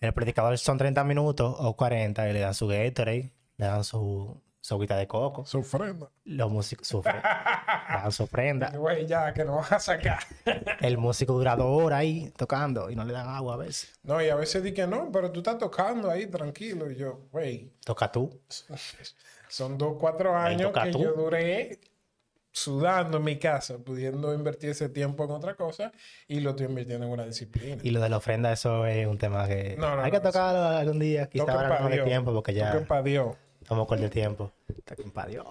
Speaker 1: El predicador son 30 minutos o 40 y le dan su Gatorade, le dan su, su agüita de coco.
Speaker 2: Su ofrenda.
Speaker 1: Los músicos sufren, le dan su ofrenda. <laughs>
Speaker 2: Güey, ya, que nos vas a sacar. <laughs>
Speaker 1: El músico dura dos horas ahí tocando y no le dan agua a veces.
Speaker 2: No, y a veces di que no, pero tú estás tocando ahí tranquilo. Y yo, güey,
Speaker 1: Toca tú. <laughs>
Speaker 2: son dos, cuatro años que
Speaker 1: tú.
Speaker 2: yo duré sudando en mi casa, pudiendo invertir ese tiempo en otra cosa y lo estoy invirtiendo en una disciplina.
Speaker 1: Y lo de la ofrenda, eso es un tema que
Speaker 2: No, no,
Speaker 1: hay
Speaker 2: no,
Speaker 1: que tocarlo algún día. Quizá ahora no hay tiempo porque ya estamos con el tiempo. Dios.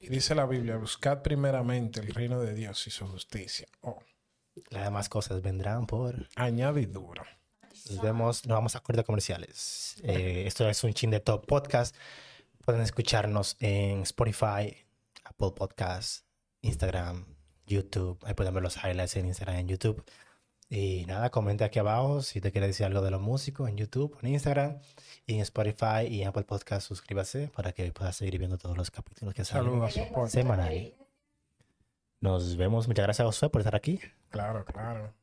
Speaker 2: Y dice la Biblia, buscad primeramente el reino de Dios y su justicia. Oh,
Speaker 1: Las demás cosas vendrán por.
Speaker 2: añadidura.
Speaker 1: Nos vemos, nos vamos a cortes comerciales. Eh, esto es un chin de top podcast. Pueden escucharnos en Spotify, Apple Podcasts, Instagram, YouTube. Ahí pueden ver los highlights en Instagram y en YouTube. Y nada, comenta aquí abajo si te quieres decir algo de los músicos en YouTube, en Instagram, y en Spotify y en Apple Podcasts. Suscríbase para que puedas seguir viendo todos los capítulos que salen
Speaker 2: podcast.
Speaker 1: semanal. Nos vemos. Muchas gracias a Josué por estar aquí.
Speaker 2: Claro, claro.